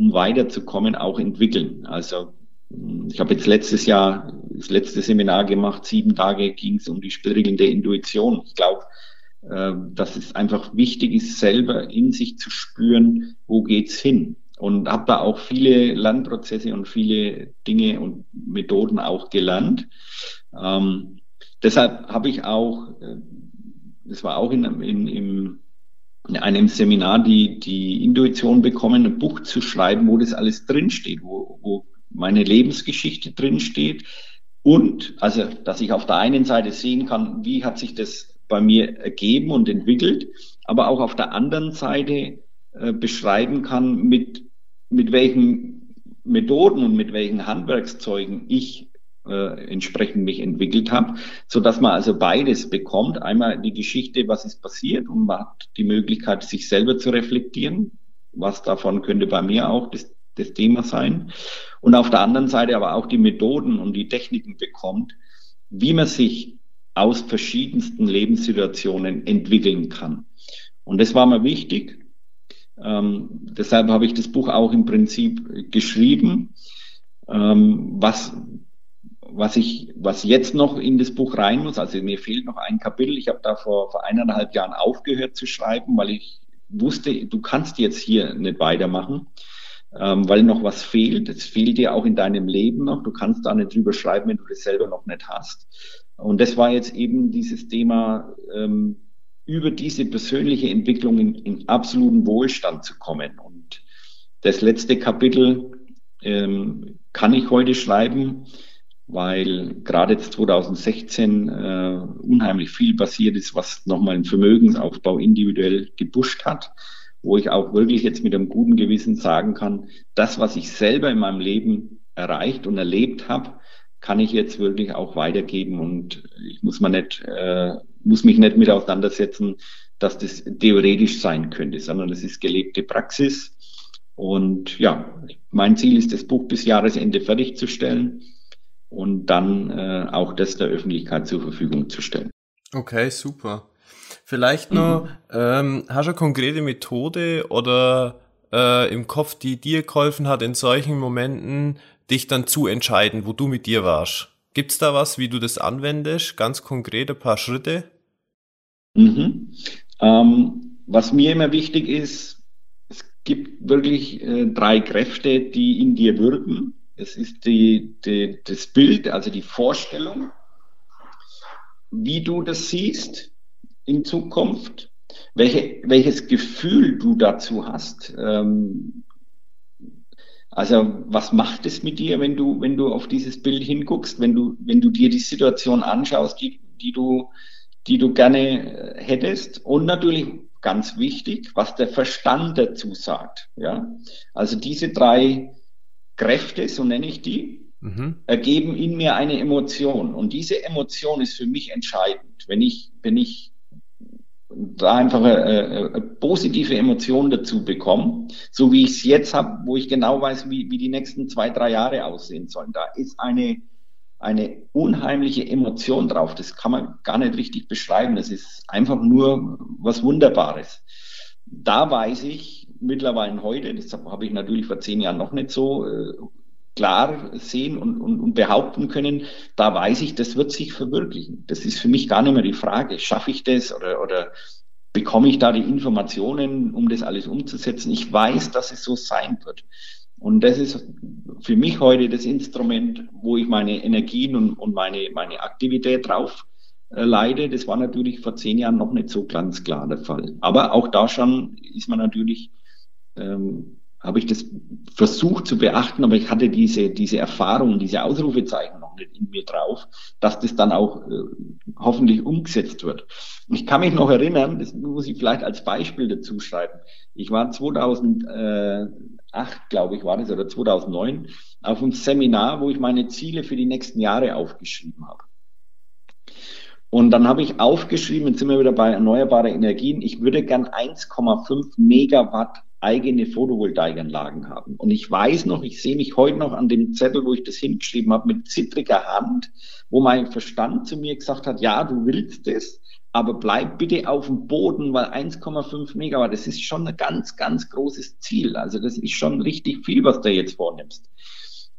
um weiterzukommen, auch entwickeln. Also ich habe jetzt letztes Jahr das letzte Seminar gemacht, sieben Tage ging es um die Spielregeln der Intuition. Ich glaube, äh, dass es einfach wichtig ist, selber in sich zu spüren, wo geht's hin. Und habe da auch viele Lernprozesse und viele Dinge und Methoden auch gelernt. Ähm, deshalb habe ich auch, äh, das war auch in, in, in, in einem Seminar, die, die Intuition bekommen, ein Buch zu schreiben, wo das alles drinsteht, wo, wo meine Lebensgeschichte drinsteht. Und, also, dass ich auf der einen Seite sehen kann, wie hat sich das bei mir ergeben und entwickelt, aber auch auf der anderen Seite äh, beschreiben kann, mit, mit welchen Methoden und mit welchen Handwerkszeugen ich äh, entsprechend mich entwickelt habe, so dass man also beides bekommt. Einmal die Geschichte, was ist passiert und man hat die Möglichkeit, sich selber zu reflektieren. Was davon könnte bei mir auch das, das Thema sein. Und auf der anderen Seite aber auch die Methoden und die Techniken bekommt, wie man sich aus verschiedensten Lebenssituationen entwickeln kann. Und das war mir wichtig. Ähm, deshalb habe ich das Buch auch im Prinzip geschrieben. Ähm, was, was ich, was jetzt noch in das Buch rein muss, also mir fehlt noch ein Kapitel. Ich habe da vor, vor eineinhalb Jahren aufgehört zu schreiben, weil ich wusste, du kannst jetzt hier nicht weitermachen, ähm, weil noch was fehlt. Es fehlt dir auch in deinem Leben noch. Du kannst da nicht drüber schreiben, wenn du das selber noch nicht hast. Und das war jetzt eben dieses Thema, ähm, über diese persönliche Entwicklung in, in absoluten Wohlstand zu kommen. Und das letzte Kapitel ähm, kann ich heute schreiben, weil gerade jetzt 2016 äh, unheimlich viel passiert ist, was nochmal einen Vermögensaufbau individuell gepusht hat, wo ich auch wirklich jetzt mit einem guten Gewissen sagen kann, das, was ich selber in meinem Leben erreicht und erlebt habe, kann ich jetzt wirklich auch weitergeben und ich muss man nicht, äh, muss mich nicht mit auseinandersetzen, dass das theoretisch sein könnte, sondern es ist gelebte Praxis. Und ja, mein Ziel ist, das Buch bis Jahresende fertigzustellen und dann äh, auch das der Öffentlichkeit zur Verfügung zu stellen. Okay, super. Vielleicht noch, mhm. ähm, hast du eine konkrete Methode oder äh, im Kopf, die dir geholfen hat, in solchen Momenten dich dann zu entscheiden, wo du mit dir warst. Gibt's da was, wie du das anwendest? Ganz konkret ein paar Schritte? Mhm. Ähm, was mir immer wichtig ist, es gibt wirklich äh, drei Kräfte, die in dir wirken. Es ist die, die, das Bild, also die Vorstellung, wie du das siehst in Zukunft, welche, welches Gefühl du dazu hast. Ähm, also was macht es mit dir, wenn du, wenn du auf dieses Bild hinguckst, wenn du, wenn du dir die Situation anschaust, die, die du, die du gerne äh, hättest? Und natürlich ganz wichtig, was der Verstand dazu sagt. Ja, also diese drei Kräfte, so nenne ich die, mhm. ergeben in mir eine Emotion. Und diese Emotion ist für mich entscheidend. Wenn ich, wenn ich da einfach eine, eine positive Emotion dazu bekommen, so wie ich es jetzt habe, wo ich genau weiß, wie, wie die nächsten zwei, drei Jahre aussehen sollen. Da ist eine, eine unheimliche Emotion drauf. Das kann man gar nicht richtig beschreiben. Das ist einfach nur was Wunderbares. Da weiß ich mittlerweile heute, das habe ich natürlich vor zehn Jahren noch nicht so äh, klar sehen und, und, und behaupten können, da weiß ich, das wird sich verwirklichen. Das ist für mich gar nicht mehr die Frage, schaffe ich das oder, oder bekomme ich da die Informationen, um das alles umzusetzen. Ich weiß, dass es so sein wird. Und das ist für mich heute das Instrument, wo ich meine Energien und, und meine, meine Aktivität drauf äh, leide. Das war natürlich vor zehn Jahren noch nicht so ganz klar der Fall. Aber auch da schon ist man natürlich ähm, habe ich das versucht zu beachten, aber ich hatte diese, diese Erfahrung, diese Ausrufezeichen noch nicht in mir drauf, dass das dann auch äh, hoffentlich umgesetzt wird. Ich kann mich noch erinnern, das muss ich vielleicht als Beispiel dazu schreiben. Ich war 2008, glaube ich, war das, oder 2009, auf einem Seminar, wo ich meine Ziele für die nächsten Jahre aufgeschrieben habe. Und dann habe ich aufgeschrieben, jetzt sind wir wieder bei erneuerbare Energien, ich würde gern 1,5 Megawatt eigene Photovoltaikanlagen haben. Und ich weiß noch, ich sehe mich heute noch an dem Zettel, wo ich das hingeschrieben habe, mit zittriger Hand, wo mein Verstand zu mir gesagt hat, ja, du willst es, aber bleib bitte auf dem Boden, weil 1,5 Megawatt, das ist schon ein ganz, ganz großes Ziel. Also das ist schon richtig viel, was du jetzt vornimmst.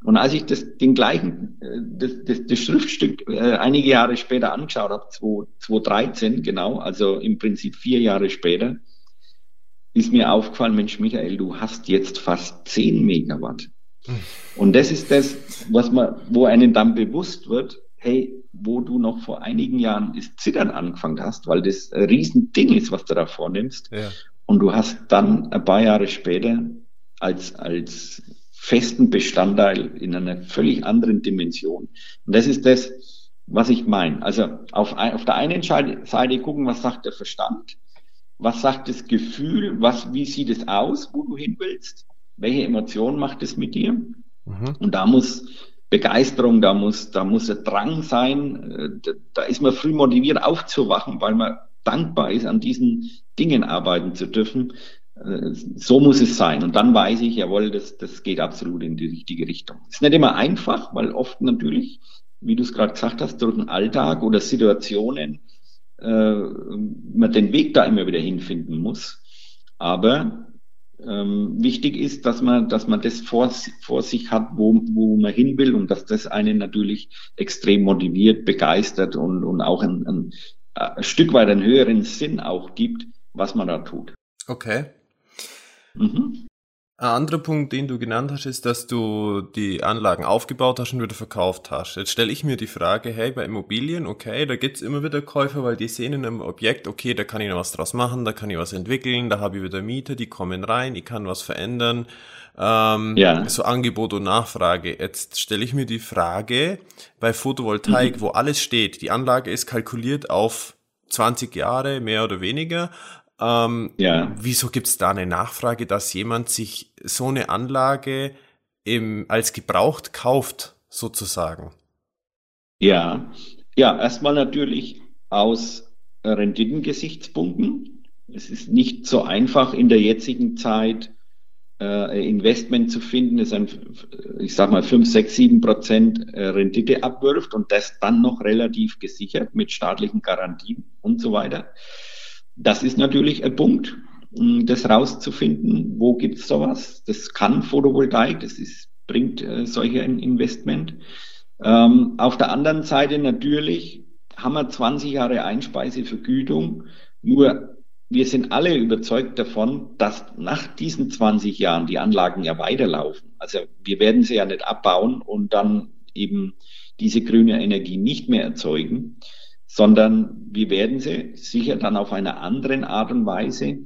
Und als ich das, den gleichen, äh, das, das, das Schriftstück äh, einige Jahre später angeschaut habe, 2013 genau, also im Prinzip vier Jahre später, ist mir aufgefallen, Mensch, Michael, du hast jetzt fast 10 Megawatt. Und das ist das, was man, wo einem dann bewusst wird, hey, wo du noch vor einigen Jahren das Zittern angefangen hast, weil das ein Riesending ist, was du da vornimmst. Ja. Und du hast dann ein paar Jahre später als, als festen Bestandteil in einer völlig anderen Dimension. Und das ist das, was ich meine. Also auf, auf der einen Seite gucken, was sagt der Verstand, was sagt das Gefühl, was, wie sieht es aus, wo du hin willst, welche Emotion macht es mit dir. Mhm. Und da muss Begeisterung, da muss, da muss ein Drang sein, äh, da, ist man früh motiviert aufzuwachen, weil man dankbar ist, an diesen Dingen arbeiten zu dürfen. Äh, so muss es sein. Und dann weiß ich, jawohl, das, das geht absolut in die richtige Richtung. Ist nicht immer einfach, weil oft natürlich, wie du es gerade gesagt hast, durch den Alltag oder Situationen man den Weg da immer wieder hinfinden muss. Aber ähm, wichtig ist, dass man, dass man das vor, vor sich hat, wo, wo man hin will und dass das einen natürlich extrem motiviert, begeistert und, und auch ein, ein, ein Stück weit einen höheren Sinn auch gibt, was man da tut. Okay. Mhm. Ein anderer Punkt, den du genannt hast, ist, dass du die Anlagen aufgebaut hast und wieder verkauft hast. Jetzt stelle ich mir die Frage, hey, bei Immobilien, okay, da gibt's immer wieder Käufer, weil die sehen in einem Objekt, okay, da kann ich noch was draus machen, da kann ich was entwickeln, da habe ich wieder Mieter, die kommen rein, ich kann was verändern. Ähm, ja. So Angebot und Nachfrage. Jetzt stelle ich mir die Frage, bei Photovoltaik, mhm. wo alles steht, die Anlage ist kalkuliert auf 20 Jahre, mehr oder weniger, ähm, ja. Wieso gibt es da eine Nachfrage, dass jemand sich so eine Anlage im, als gebraucht kauft, sozusagen? Ja, ja, erstmal natürlich aus Renditengesichtspunkten. Es ist nicht so einfach in der jetzigen Zeit äh, Investment zu finden, das ein, ich sag mal, 5, 6, 7 Prozent äh, Rendite abwirft und das dann noch relativ gesichert mit staatlichen Garantien und so weiter. Das ist natürlich ein Punkt, das rauszufinden, wo gibt es sowas. Das kann Photovoltaik, das ist, bringt äh, solche ein Investment. Ähm, auf der anderen Seite natürlich haben wir 20 Jahre Einspeisevergütung, nur wir sind alle überzeugt davon, dass nach diesen 20 Jahren die Anlagen ja weiterlaufen. Also wir werden sie ja nicht abbauen und dann eben diese grüne Energie nicht mehr erzeugen sondern wir werden sie sicher dann auf einer anderen Art und Weise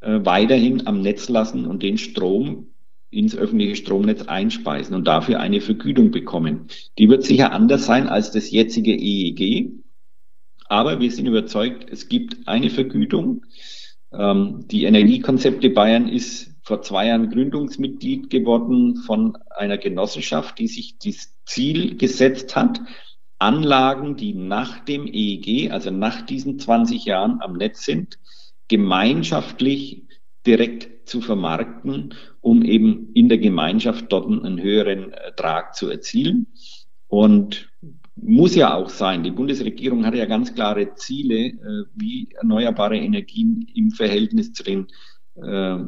äh, weiterhin am Netz lassen und den Strom ins öffentliche Stromnetz einspeisen und dafür eine Vergütung bekommen. Die wird sicher anders sein als das jetzige EEG, aber wir sind überzeugt, es gibt eine Vergütung. Ähm, die Energiekonzepte Bayern ist vor zwei Jahren Gründungsmitglied geworden von einer Genossenschaft, die sich das Ziel gesetzt hat, Anlagen, die nach dem EEG, also nach diesen 20 Jahren am Netz sind, gemeinschaftlich direkt zu vermarkten, um eben in der Gemeinschaft dort einen höheren Ertrag zu erzielen. Und muss ja auch sein. Die Bundesregierung hat ja ganz klare Ziele, äh, wie erneuerbare Energien im Verhältnis zu den äh,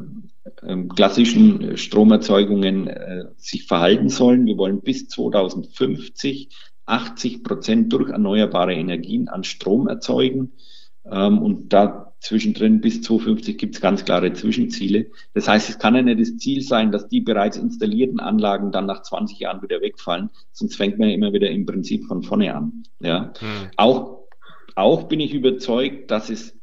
ähm, klassischen Stromerzeugungen äh, sich verhalten sollen. Wir wollen bis 2050 80 Prozent durch erneuerbare Energien an Strom erzeugen. Ähm, und da zwischendrin bis 2050 gibt es ganz klare Zwischenziele. Das heißt, es kann ja nicht das Ziel sein, dass die bereits installierten Anlagen dann nach 20 Jahren wieder wegfallen, sonst fängt man ja immer wieder im Prinzip von vorne an. Ja. Hm. Auch, auch bin ich überzeugt, dass es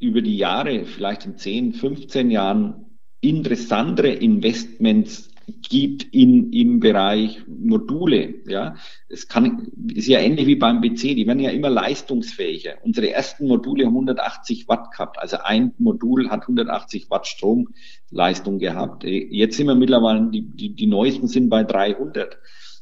über die Jahre, vielleicht in 10, 15 Jahren, interessantere Investments gibt in, im Bereich Module. Ja, es kann, ist ja ähnlich wie beim PC, die werden ja immer leistungsfähiger. Unsere ersten Module haben 180 Watt gehabt. Also ein Modul hat 180 Watt Stromleistung gehabt. Jetzt sind wir mittlerweile, die, die, die neuesten sind bei 300.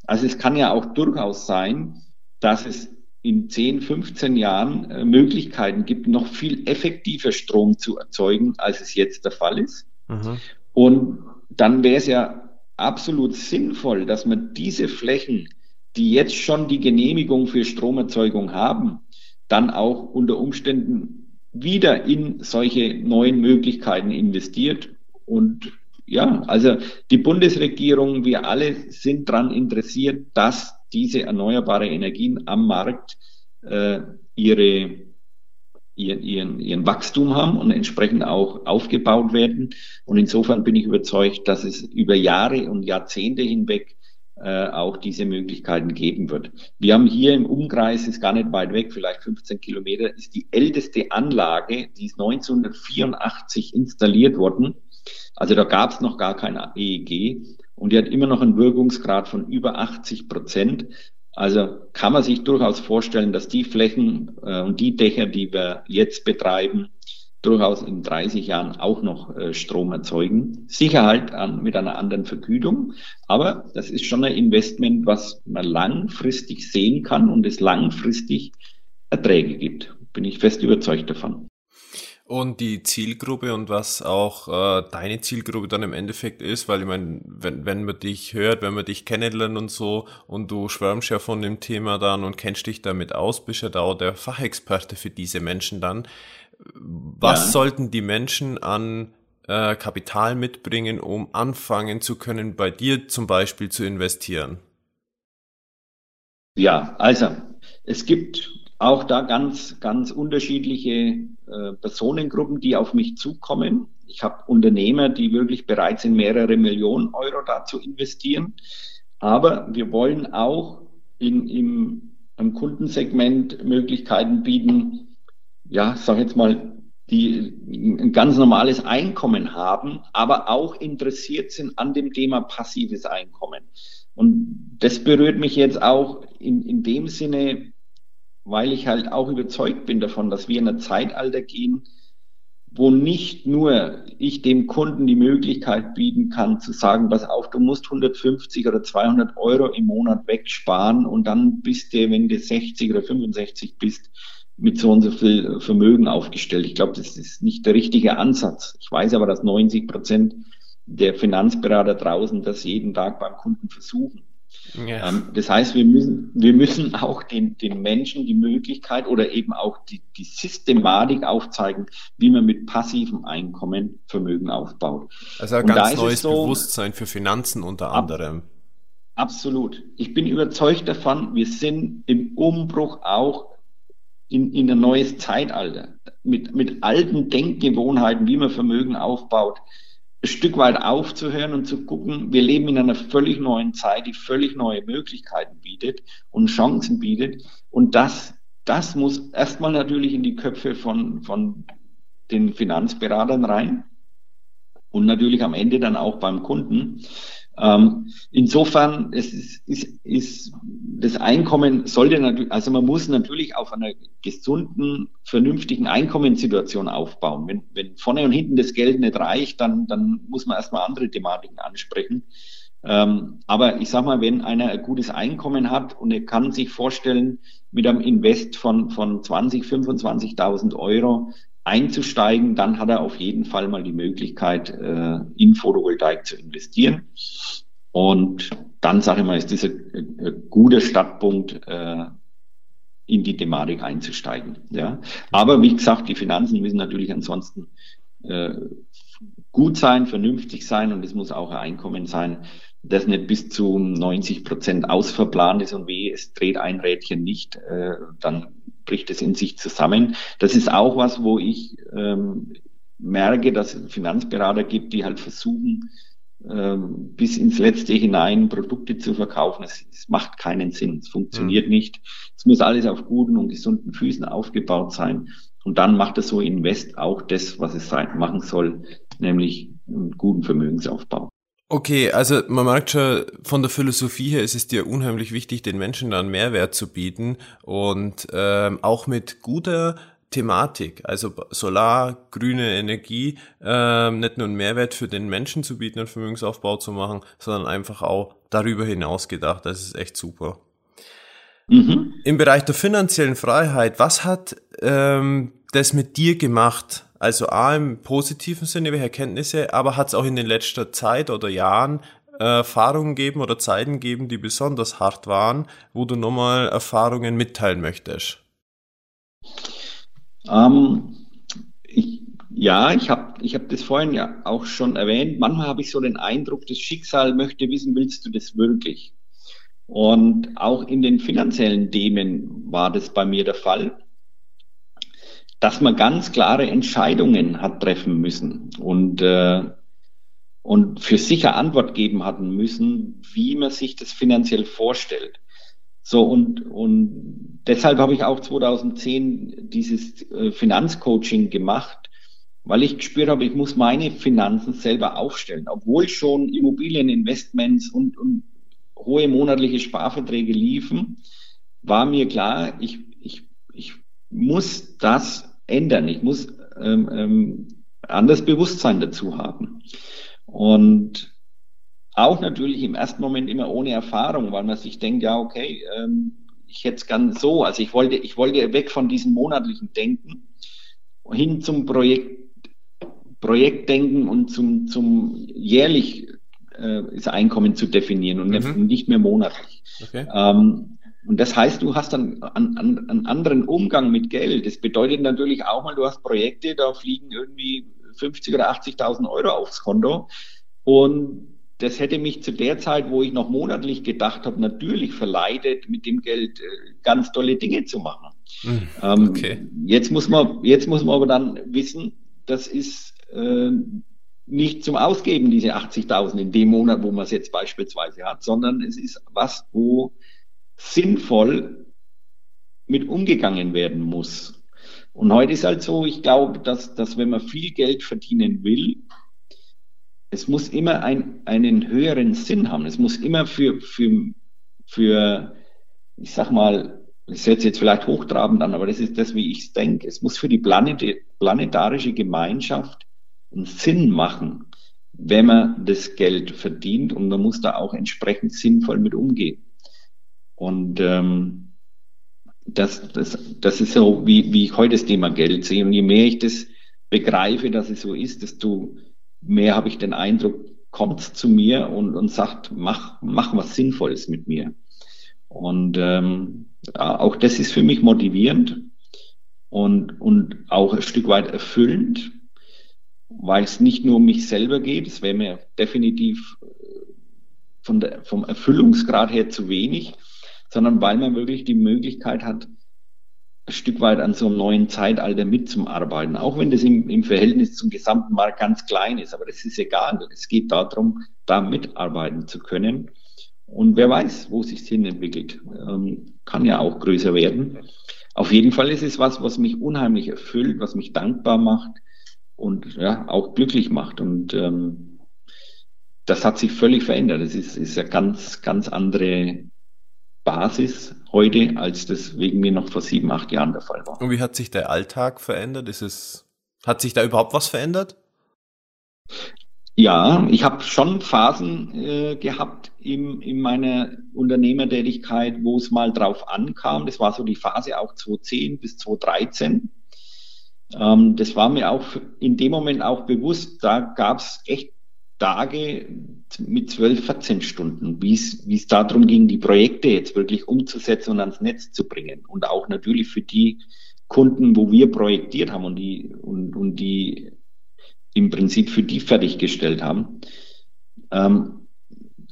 Also es kann ja auch durchaus sein, dass es in 10, 15 Jahren äh, Möglichkeiten gibt, noch viel effektiver Strom zu erzeugen, als es jetzt der Fall ist. Mhm. Und dann wäre es ja absolut sinnvoll, dass man diese Flächen, die jetzt schon die Genehmigung für Stromerzeugung haben, dann auch unter Umständen wieder in solche neuen Möglichkeiten investiert. Und ja, also die Bundesregierung, wir alle sind daran interessiert, dass diese erneuerbare Energien am Markt äh, ihre ihren, ihren, ihren Wachstum haben und entsprechend auch aufgebaut werden. Und insofern bin ich überzeugt, dass es über Jahre und Jahrzehnte hinweg äh, auch diese Möglichkeiten geben wird. Wir haben hier im Umkreis, ist gar nicht weit weg, vielleicht 15 Kilometer, ist die älteste Anlage, die ist 1984 installiert worden. Also da gab es noch gar kein EEG und die hat immer noch einen Wirkungsgrad von über 80 Prozent. Also kann man sich durchaus vorstellen, dass die Flächen äh, und die Dächer, die wir jetzt betreiben, durchaus in 30 Jahren auch noch äh, Strom erzeugen. Sicher halt an, mit einer anderen Vergütung, aber das ist schon ein Investment, was man langfristig sehen kann und es langfristig Erträge gibt. Bin ich fest überzeugt davon und die Zielgruppe und was auch äh, deine Zielgruppe dann im Endeffekt ist, weil ich meine, wenn, wenn man dich hört, wenn man dich kennenlernt und so und du schwärmst ja von dem Thema dann und kennst dich damit aus, bist ja da auch der Fachexperte für diese Menschen dann. Was ja. sollten die Menschen an äh, Kapital mitbringen, um anfangen zu können, bei dir zum Beispiel zu investieren? Ja, also es gibt auch da ganz, ganz unterschiedliche äh, Personengruppen, die auf mich zukommen. Ich habe Unternehmer, die wirklich bereit sind, mehrere Millionen Euro da zu investieren. Aber wir wollen auch in, im, im Kundensegment Möglichkeiten bieten, ja, sag jetzt mal, die ein ganz normales Einkommen haben, aber auch interessiert sind an dem Thema passives Einkommen. Und das berührt mich jetzt auch in, in dem Sinne, weil ich halt auch überzeugt bin davon, dass wir in ein Zeitalter gehen, wo nicht nur ich dem Kunden die Möglichkeit bieten kann zu sagen, pass auf, du musst 150 oder 200 Euro im Monat wegsparen und dann bist du, wenn du 60 oder 65 bist, mit so und so viel Vermögen aufgestellt. Ich glaube, das ist nicht der richtige Ansatz. Ich weiß aber, dass 90 Prozent der Finanzberater draußen das jeden Tag beim Kunden versuchen. Ja. Ähm, das heißt, wir müssen, wir müssen auch den, den Menschen die Möglichkeit oder eben auch die, die Systematik aufzeigen, wie man mit passivem Einkommen Vermögen aufbaut. Also ein Und ganz neues so, Bewusstsein für Finanzen unter anderem. absolut. Ich bin überzeugt davon, wir sind im Umbruch auch in, in ein neues Zeitalter. Mit, mit alten Denkgewohnheiten, wie man Vermögen aufbaut, Stück weit aufzuhören und zu gucken, wir leben in einer völlig neuen Zeit, die völlig neue Möglichkeiten bietet und Chancen bietet. Und das, das muss erstmal natürlich in die Köpfe von, von den Finanzberatern rein und natürlich am Ende dann auch beim Kunden. Ähm, insofern es ist, ist, ist das Einkommen sollte natürlich, also man muss natürlich auf einer gesunden, vernünftigen Einkommenssituation aufbauen. Wenn, wenn vorne und hinten das Geld nicht reicht, dann, dann muss man erstmal andere Thematiken ansprechen. Ähm, aber ich sag mal, wenn einer ein gutes Einkommen hat und er kann sich vorstellen, mit einem Invest von, von 20, 25.000 Euro einzusteigen, dann hat er auf jeden Fall mal die Möglichkeit, äh, in Photovoltaik zu investieren. Und dann sage ich mal, ist das ein, ein guter Startpunkt, äh, in die Thematik einzusteigen. Ja. Aber wie gesagt, die Finanzen müssen natürlich ansonsten äh, gut sein, vernünftig sein und es muss auch ein Einkommen sein, das nicht bis zu 90 Prozent ausverplant ist und weh, es dreht ein Rädchen nicht, äh, dann bricht es in sich zusammen. Das ist auch was, wo ich ähm, merke, dass es Finanzberater gibt, die halt versuchen, ähm, bis ins Letzte hinein Produkte zu verkaufen. Es, es macht keinen Sinn. Es funktioniert mhm. nicht. Es muss alles auf guten und gesunden Füßen aufgebaut sein. Und dann macht das so Invest auch das, was es sein, machen soll, nämlich einen guten Vermögensaufbau. Okay, also man merkt schon, von der Philosophie her ist es dir unheimlich wichtig, den Menschen dann Mehrwert zu bieten und ähm, auch mit guter Thematik, also Solar, grüne Energie, ähm, nicht nur einen Mehrwert für den Menschen zu bieten und Vermögensaufbau zu machen, sondern einfach auch darüber hinaus gedacht. Das ist echt super. Mhm. Im Bereich der finanziellen Freiheit, was hat ähm, das mit dir gemacht? Also A im positiven Sinne, welche Erkenntnisse, aber hat es auch in den letzten Zeit oder Jahren äh, Erfahrungen gegeben oder Zeiten gegeben, die besonders hart waren, wo du nochmal Erfahrungen mitteilen möchtest? Ähm, ich, ja, ich habe ich hab das vorhin ja auch schon erwähnt. Manchmal habe ich so den Eindruck, das Schicksal möchte wissen, willst du das wirklich? Und auch in den finanziellen Themen war das bei mir der Fall, dass man ganz klare Entscheidungen hat treffen müssen und, äh, und für sicher Antwort geben hatten müssen, wie man sich das finanziell vorstellt. So, und, und deshalb habe ich auch 2010 dieses äh, Finanzcoaching gemacht, weil ich gespürt habe, ich muss meine Finanzen selber aufstellen. Obwohl schon Immobilieninvestments und, und hohe monatliche Sparverträge liefen, war mir klar, ich, ich, ich muss das ändern. Ich muss ähm, ähm, anders Bewusstsein dazu haben. Und auch natürlich im ersten Moment immer ohne Erfahrung, weil man sich denkt, ja, okay, ähm, ich hätte es gern so. Also ich wollte, ich wollte weg von diesem monatlichen Denken hin zum Projekt, Projektdenken und zum, zum jährlich äh, das Einkommen zu definieren und mhm. nicht mehr monatlich. Okay. Ähm, und das heißt, du hast dann einen, einen, einen anderen Umgang mit Geld. Das bedeutet natürlich auch mal, du hast Projekte, da fliegen irgendwie 50 oder 80.000 Euro aufs Konto und das hätte mich zu der Zeit, wo ich noch monatlich gedacht habe, natürlich verleitet, mit dem Geld äh, ganz tolle Dinge zu machen. Hm, ähm, okay. jetzt, muss man, jetzt muss man aber dann wissen, das ist äh, nicht zum Ausgeben, diese 80.000 in dem Monat, wo man es jetzt beispielsweise hat, sondern es ist was, wo sinnvoll mit umgegangen werden muss. Und heute ist halt so, ich glaube, dass, dass wenn man viel Geld verdienen will, es muss immer ein, einen höheren Sinn haben. Es muss immer für, für, für ich sag mal, hört sich jetzt vielleicht hochtrabend an, aber das ist das, wie ich es denke. Es muss für die Planet, planetarische Gemeinschaft einen Sinn machen, wenn man das Geld verdient und man muss da auch entsprechend sinnvoll mit umgehen. Und ähm, das, das, das ist so, wie, wie ich heute das Thema Geld sehe. Und je mehr ich das begreife, dass es so ist, desto mehr habe ich den Eindruck, kommt zu mir und, und sagt, mach, mach was Sinnvolles mit mir. Und ähm, auch das ist für mich motivierend und, und auch ein Stück weit erfüllend, weil es nicht nur um mich selber geht, es wäre mir definitiv äh, von der, vom Erfüllungsgrad her zu wenig, sondern weil man wirklich die Möglichkeit hat, ein Stück weit an so einem neuen Zeitalter mitzuarbeiten, auch wenn das im, im Verhältnis zum gesamten Markt ganz klein ist. Aber das ist egal. Es geht darum, da mitarbeiten zu können. Und wer weiß, wo sich hin entwickelt. Ähm, kann ja auch größer werden. Auf jeden Fall ist es was, was mich unheimlich erfüllt, was mich dankbar macht und ja, auch glücklich macht. Und ähm, das hat sich völlig verändert. Das ist, ist eine ganz, ganz andere Basis heute, als das wegen mir noch vor sieben, acht Jahren der Fall war. Und wie hat sich der Alltag verändert? Ist es, hat sich da überhaupt was verändert? Ja, ich habe schon Phasen äh, gehabt im, in meiner Unternehmertätigkeit, wo es mal drauf ankam. Das war so die Phase auch 2010 bis 2013. Ähm, das war mir auch in dem Moment auch bewusst. Da gab es echt Tage mit 12, 14 Stunden, wie es darum ging, die Projekte jetzt wirklich umzusetzen und ans Netz zu bringen. Und auch natürlich für die Kunden, wo wir projektiert haben und die, und, und die im Prinzip für die fertiggestellt haben. Ähm,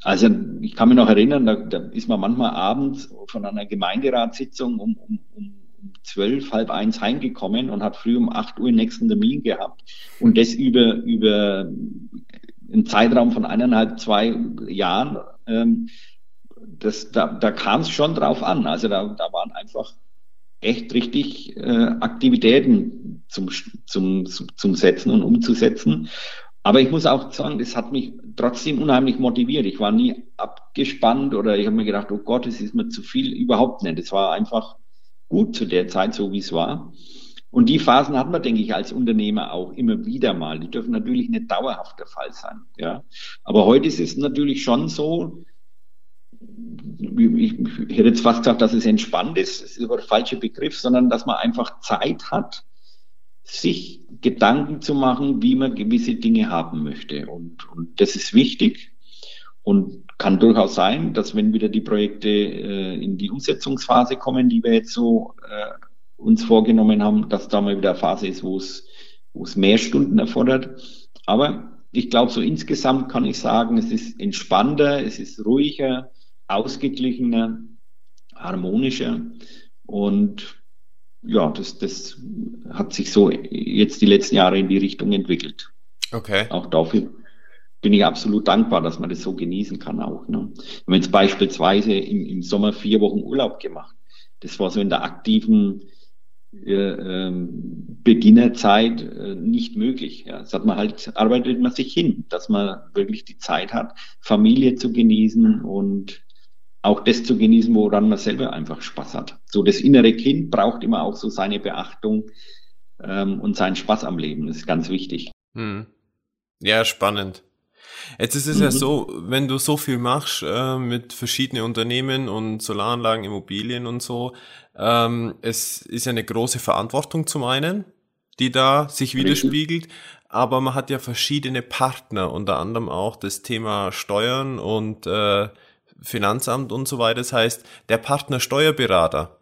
also ich kann mich noch erinnern, da, da ist man manchmal abends von einer Gemeinderatssitzung um, um, um zwölf, halb eins heimgekommen und hat früh um acht Uhr den nächsten Termin gehabt. Und das über, über einen Zeitraum von eineinhalb, zwei Jahren, ähm, das, da, da kam es schon drauf an. Also da, da waren einfach echt richtig äh, Aktivitäten zum, zum, zum Setzen und umzusetzen. Aber ich muss auch sagen, das hat mich trotzdem unheimlich motiviert. Ich war nie abgespannt oder ich habe mir gedacht, oh Gott, es ist mir zu viel. Überhaupt nicht. Es war einfach gut zu der Zeit, so wie es war. Und die Phasen hat man, denke ich, als Unternehmer auch immer wieder mal. Die dürfen natürlich nicht dauerhaft der Fall sein. Ja. Aber heute ist es natürlich schon so, ich, hätte jetzt fast gesagt, dass es entspannt ist, das ist aber der falsche Begriff, sondern dass man einfach Zeit hat, sich Gedanken zu machen, wie man gewisse Dinge haben möchte. Und, und das ist wichtig und kann durchaus sein, dass wenn wieder die Projekte äh, in die Umsetzungsphase kommen, die wir jetzt so äh, uns vorgenommen haben, dass da mal wieder eine Phase ist, wo es, wo es mehr Stunden erfordert. Aber ich glaube, so insgesamt kann ich sagen, es ist entspannter, es ist ruhiger, ausgeglichener, harmonischer und ja, das, das hat sich so jetzt die letzten Jahre in die Richtung entwickelt. Okay. Auch dafür bin ich absolut dankbar, dass man das so genießen kann auch. Ne? Haben jetzt beispielsweise im, im Sommer vier Wochen Urlaub gemacht. Das war so in der aktiven Beginnerzeit äh, nicht möglich. Ja. Das hat man halt, arbeitet man sich hin, dass man wirklich die Zeit hat, Familie zu genießen und auch das zu genießen, woran man selber einfach Spaß hat. So das innere Kind braucht immer auch so seine Beachtung ähm, und seinen Spaß am Leben. Das ist ganz wichtig. Hm. Ja, spannend. Jetzt ist es mhm. ja so, wenn du so viel machst äh, mit verschiedenen Unternehmen und Solaranlagen, Immobilien und so, ähm, es ist eine große Verantwortung zum einen, die da sich widerspiegelt, aber man hat ja verschiedene Partner, unter anderem auch das Thema Steuern und äh, Finanzamt und so weiter. Das heißt, der Partner Steuerberater,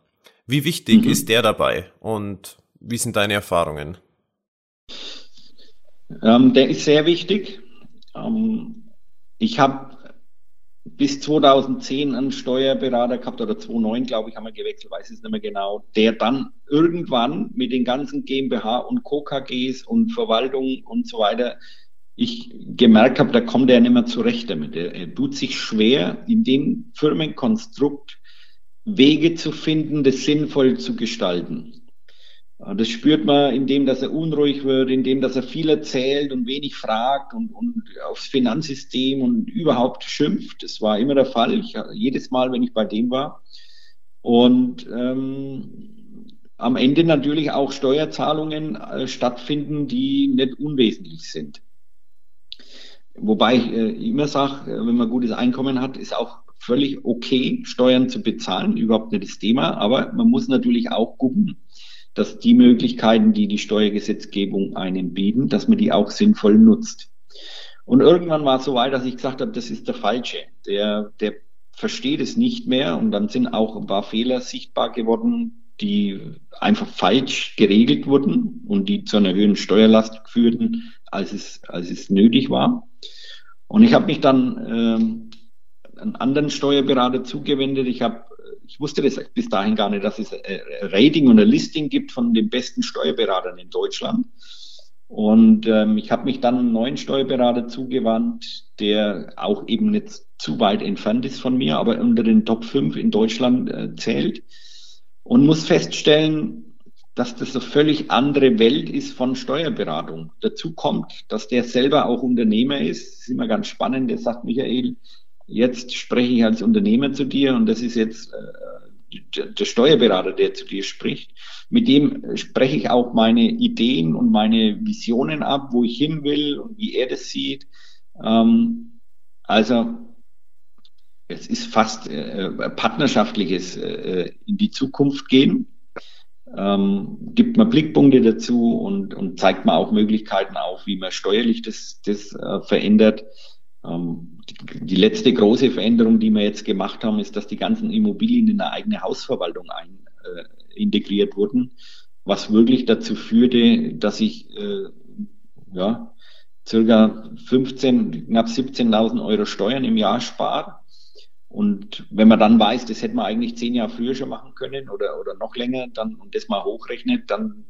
wie wichtig mhm. ist der dabei und wie sind deine Erfahrungen? Ähm, der ist sehr wichtig. Ähm, ich habe bis 2010 einen Steuerberater gehabt oder 2009, glaube ich, haben wir gewechselt, weiß es nicht mehr genau, der dann irgendwann mit den ganzen GmbH und Co. KGs und Verwaltung und so weiter ich gemerkt habe, da kommt er nicht mehr zurecht damit. Er, er tut sich schwer, in dem Firmenkonstrukt Wege zu finden, das sinnvoll zu gestalten. Das spürt man, indem dass er unruhig wird, indem dass er viel erzählt und wenig fragt und, und aufs Finanzsystem und überhaupt schimpft. Das war immer der Fall. Ich, jedes Mal, wenn ich bei dem war. Und ähm, am Ende natürlich auch Steuerzahlungen äh, stattfinden, die nicht unwesentlich sind. Wobei ich äh, immer sage, äh, wenn man gutes Einkommen hat, ist auch völlig okay, Steuern zu bezahlen, überhaupt nicht das Thema. Aber man muss natürlich auch gucken, dass die Möglichkeiten, die die Steuergesetzgebung einem bieten, dass man die auch sinnvoll nutzt. Und irgendwann war es so weit, dass ich gesagt habe, das ist der Falsche. Der, der versteht es nicht mehr und dann sind auch ein paar Fehler sichtbar geworden, die einfach falsch geregelt wurden und die zu einer höheren Steuerlast führten, als es, als es nötig war. Und ich habe mich dann ähm, einen anderen Steuerberater zugewendet. Ich habe ich wusste das bis dahin gar nicht, dass es ein Rating und ein Listing gibt von den besten Steuerberatern in Deutschland. Und ähm, ich habe mich dann einem neuen Steuerberater zugewandt, der auch eben nicht zu weit entfernt ist von mir, aber unter den Top 5 in Deutschland äh, zählt. Und muss feststellen, dass das eine völlig andere Welt ist von Steuerberatung. Dazu kommt, dass der selber auch Unternehmer ist. Das ist immer ganz spannend. Der sagt, Michael, jetzt spreche ich als Unternehmer zu dir und das ist jetzt äh, der Steuerberater, der zu dir spricht. Mit dem spreche ich auch meine Ideen und meine Visionen ab, wo ich hin will und wie er das sieht. Ähm, also es ist fast äh, partnerschaftliches äh, in die Zukunft gehen. Ähm, gibt man Blickpunkte dazu und, und zeigt man auch Möglichkeiten auf, wie man steuerlich das, das äh, verändert. Ähm, die, letzte große Veränderung, die wir jetzt gemacht haben, ist, dass die ganzen Immobilien in eine eigene Hausverwaltung ein, äh, integriert wurden, was wirklich dazu führte, dass ich äh, ja, circa 15, knapp 17.000 Euro Steuern im Jahr spare. Und wenn man dann weiß, das hätte man eigentlich zehn Jahre früher schon machen können oder, oder noch länger, dann und das mal hochrechnet, dann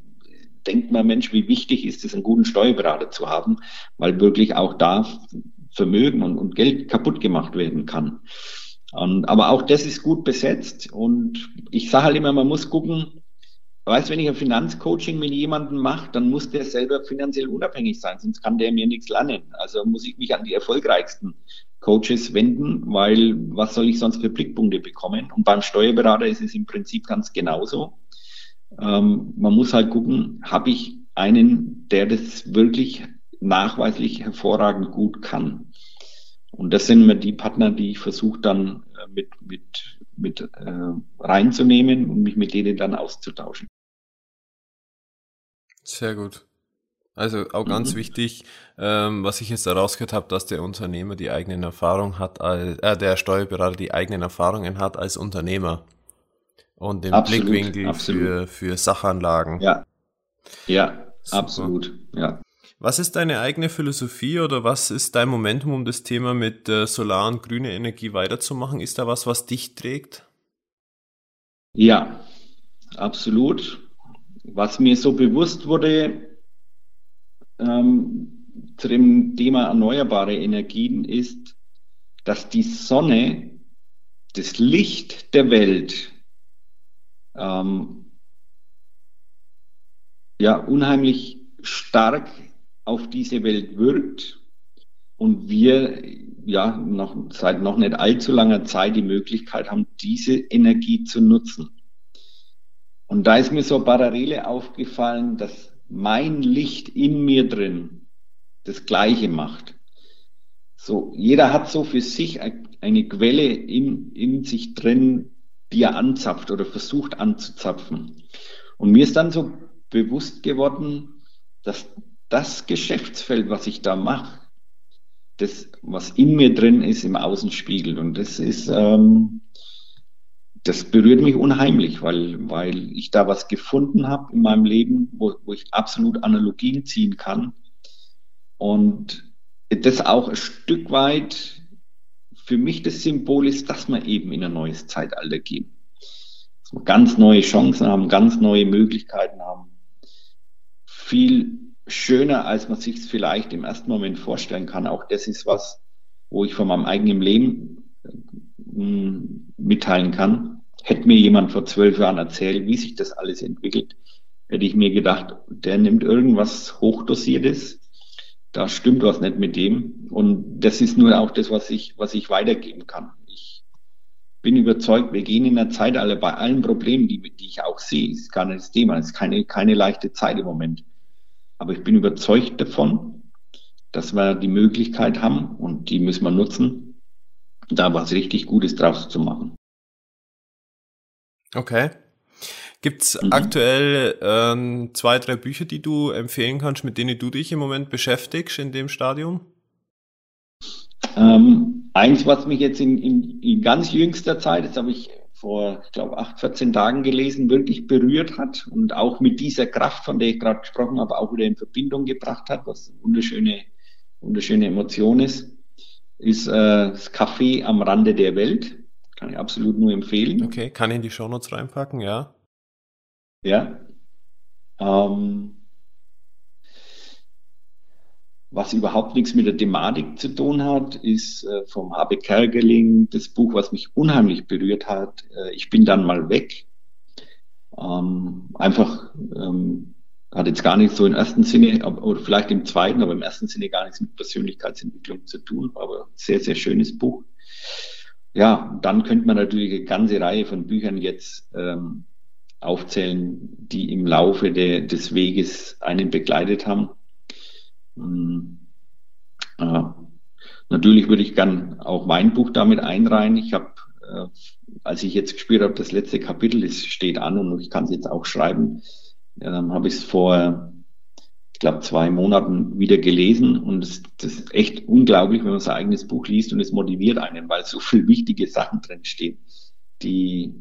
denkt man, Mensch, wie wichtig ist es, einen guten Steuerberater zu haben, weil wirklich auch da Vermögen und, und Geld kaputt gemacht werden kann. Und, aber auch das ist gut besetzt und ich sage halt immer, man muss gucken, weißt, wenn ich ein Finanzcoaching mit jemandem mache, dann muss der selber finanziell unabhängig sein, sonst kann der mir nichts lernen. Also muss ich mich an die erfolgreichsten Coaches wenden, weil was soll ich sonst für Blickpunkte bekommen? Und beim Steuerberater ist es im Prinzip ganz genauso. Ähm, man muss halt gucken, habe ich einen, der das wirklich nachweislich hervorragend gut kann. Und das sind immer die Partner, die ich versuche dann äh, mit, mit, mit äh, reinzunehmen und mich mit denen dann auszutauschen. Sehr gut. Also auch ganz mhm. wichtig, ähm, was ich jetzt herausgehört habe, dass der Unternehmer die eigenen Erfahrungen hat, als, äh, der Steuerberater die eigenen Erfahrungen hat als Unternehmer und den absolut, Blickwinkel absolut. für für Sachanlagen. Ja, ja, Super. absolut, ja. Was ist deine eigene Philosophie oder was ist dein Momentum, um das Thema mit äh, Solar- und grüner Energie weiterzumachen? Ist da was, was dich trägt? Ja, absolut. Was mir so bewusst wurde ähm, zu dem Thema erneuerbare Energien ist, dass die Sonne, das Licht der Welt, ähm, ja, unheimlich stark auf diese Welt wirkt und wir ja noch, seit noch nicht allzu langer Zeit die Möglichkeit haben, diese Energie zu nutzen. Und da ist mir so Parallele aufgefallen, dass mein Licht in mir drin das Gleiche macht. So, jeder hat so für sich eine Quelle in, in sich drin, die er anzapft oder versucht anzuzapfen. Und mir ist dann so bewusst geworden, dass das Geschäftsfeld, was ich da mache, das, was in mir drin ist, im Außen spiegelt. Und das ist, ähm, das berührt mich unheimlich, weil, weil ich da was gefunden habe in meinem Leben, wo, wo ich absolut Analogien ziehen kann. Und das auch ein Stück weit für mich das Symbol ist, dass wir eben in ein neues Zeitalter gehen. Dass wir ganz neue Chancen haben, ganz neue Möglichkeiten haben. Viel schöner, als man sich es vielleicht im ersten Moment vorstellen kann. Auch das ist was, wo ich von meinem eigenen Leben äh, mitteilen kann. Hätte mir jemand vor zwölf Jahren erzählt, wie sich das alles entwickelt, hätte ich mir gedacht, der nimmt irgendwas Hochdosiertes, da stimmt was nicht mit dem. Und das ist nur auch das, was ich, was ich weitergeben kann. Ich bin überzeugt, wir gehen in der Zeit alle bei allen Problemen, die, die ich auch sehe, ist gar nicht das Thema, es ist keine, keine leichte Zeit im Moment. Aber ich bin überzeugt davon, dass wir die Möglichkeit haben und die müssen wir nutzen, da was richtig Gutes draus zu machen. Okay. Gibt's mhm. aktuell ähm, zwei, drei Bücher, die du empfehlen kannst, mit denen du dich im Moment beschäftigst in dem Stadium? Ähm, eins, was mich jetzt in, in, in ganz jüngster Zeit, das habe ich vor, ich glaube, acht, 14 Tagen gelesen, wirklich berührt hat und auch mit dieser Kraft, von der ich gerade gesprochen habe, auch wieder in Verbindung gebracht hat, was eine wunderschöne, wunderschöne Emotion ist, ist äh, das Café am Rande der Welt. Kann ich absolut nur empfehlen. Okay, kann ich in die Shownotes reinpacken, ja. Ja. Ähm, was überhaupt nichts mit der Thematik zu tun hat, ist äh, vom Habe Kergeling das Buch, was mich unheimlich berührt hat. Äh, ich bin dann mal weg. Ähm, einfach ähm, hat jetzt gar nicht so im ersten Sinne, oder vielleicht im zweiten, aber im ersten Sinne gar nichts mit Persönlichkeitsentwicklung zu tun, aber sehr, sehr schönes Buch. Ja, dann könnte man natürlich eine ganze Reihe von Büchern jetzt ähm, aufzählen, die im Laufe de, des Weges einen begleitet haben. Mhm. Äh, natürlich würde ich gern auch mein Buch damit einreihen. Ich habe, äh, als ich jetzt gespürt habe, das letzte Kapitel ist, steht an und ich kann es jetzt auch schreiben, dann habe ich es vor, ich glaube, zwei Monaten wieder gelesen und es, das ist echt unglaublich, wenn man sein eigenes Buch liest und es motiviert einen, weil so viele wichtige Sachen drin stehen, die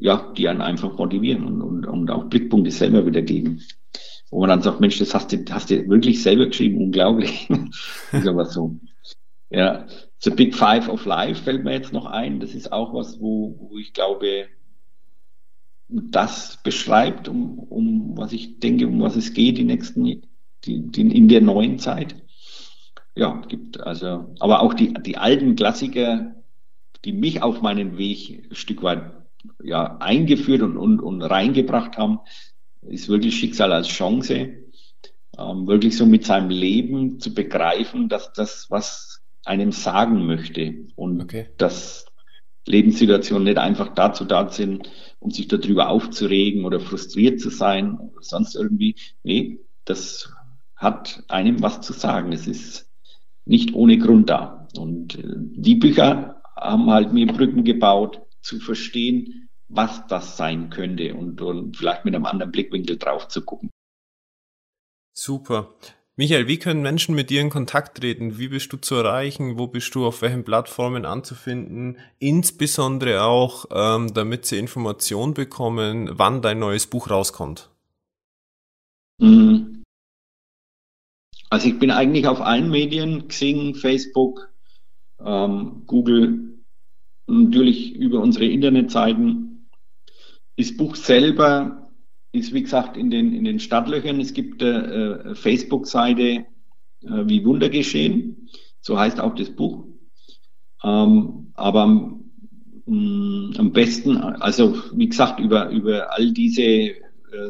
ja, die einen einfach motivieren und, und, und auch Blickpunkte selber wiedergeben wo man dann sagt, Mensch, das hast du, hast du wirklich selber geschrieben, unglaublich. ist aber so. Ja, The Big Five of Life fällt mir jetzt noch ein. Das ist auch was, wo, wo ich glaube, das beschreibt, um, um was ich denke, um was es geht, die nächsten, die, die, in der neuen Zeit. Ja, gibt also, aber auch die, die alten Klassiker, die mich auf meinen Weg ein Stück weit ja, eingeführt und, und, und reingebracht haben, ist wirklich Schicksal als Chance. Ähm, wirklich so mit seinem Leben zu begreifen, dass das, was einem sagen möchte und okay. dass Lebenssituationen nicht einfach dazu da sind, um sich darüber aufzuregen oder frustriert zu sein oder sonst irgendwie. Nee, das hat einem was zu sagen. Es ist nicht ohne Grund da. Und äh, die Bücher haben halt mir Brücken gebaut, zu verstehen, was das sein könnte und, und vielleicht mit einem anderen Blickwinkel drauf zu gucken. Super. Michael, wie können Menschen mit dir in Kontakt treten? Wie bist du zu erreichen? Wo bist du auf welchen Plattformen anzufinden? Insbesondere auch, ähm, damit sie Informationen bekommen, wann dein neues Buch rauskommt. Mhm. Also ich bin eigentlich auf allen Medien, Xing, Facebook, ähm, Google, natürlich über unsere Internetseiten. Das Buch selber ist, wie gesagt, in den, in den Stadtlöchern. Es gibt eine äh, Facebook-Seite äh, wie Wunder geschehen. So heißt auch das Buch. Ähm, aber mh, mm, am besten, also wie gesagt, über, über all diese äh,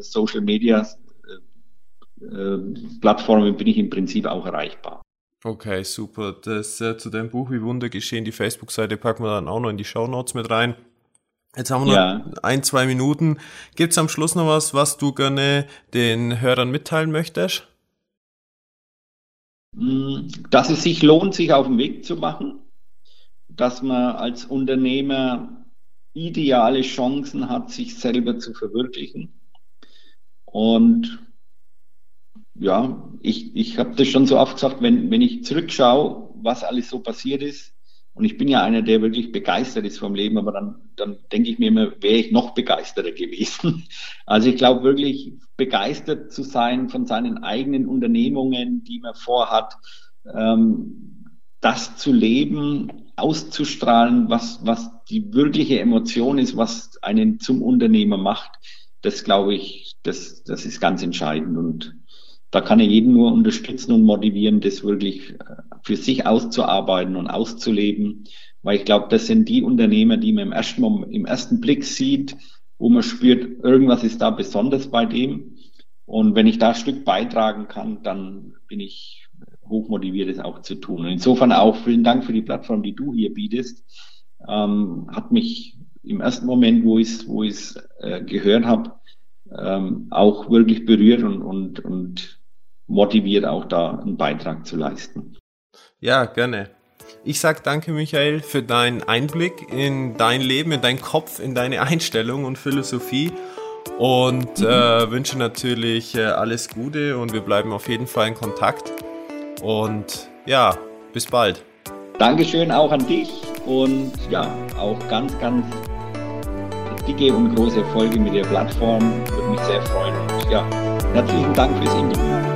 Social Media äh, äh, Plattformen bin ich im Prinzip auch erreichbar. Okay, super. Das äh, zu deinem Buch Wie Wunder geschehen, die Facebook-Seite packen wir dann auch noch in die Show Notes mit rein. Jetzt haben wir noch ja. ein, zwei Minuten. Gibt es am Schluss noch was, was du gerne den Hörern mitteilen möchtest? Mm, dass es sich lohnt, sich auf den Weg zu machen, dass man als Unternehmer ideale Chancen hat, sich selber zu verwirklichen. Und ja, ich, ich habe das schon so oft gesagt, wenn, wenn ich zurückschaue, was alles so passiert ist, und ich bin ja einer, der wirklich begeistert ist vom Leben, aber dann, dann denke ich mir immer, wäre ich noch begeisterter gewesen. Also ich glaube wirklich, begeistert zu sein von seinen eigenen Unternehmungen, die man vorhat, ähm, das zu leben, auszustrahlen, was, was die wirkliche Emotion ist, was einen zum Unternehmer macht, das glaube ich, das, das ist ganz entscheidend. Und da kann er jeden nur unterstützen und motivieren, das wirklich äh, für sich auszuarbeiten und auszuleben. Weil ich glaube, das sind die Unternehmer, die man im ersten, im ersten Blick sieht, wo man spürt, irgendwas ist da besonders bei dem. Und wenn ich da ein Stück beitragen kann, dann bin ich hochmotiviert, es auch zu tun. Und insofern auch vielen Dank für die Plattform, die du hier bietest. Ähm, hat mich im ersten Moment, wo ich es wo ich's, äh, gehört habe, ähm, auch wirklich berührt und, und, und motiviert, auch da einen Beitrag zu leisten. Ja, gerne. Ich sage danke, Michael, für deinen Einblick in dein Leben, in deinen Kopf, in deine Einstellung und Philosophie und mhm. äh, wünsche natürlich äh, alles Gute und wir bleiben auf jeden Fall in Kontakt. Und ja, bis bald. Dankeschön auch an dich und ja, auch ganz, ganz dicke und große Erfolge mit der Plattform. Würde mich sehr freuen. Und ja, herzlichen Dank fürs Interview.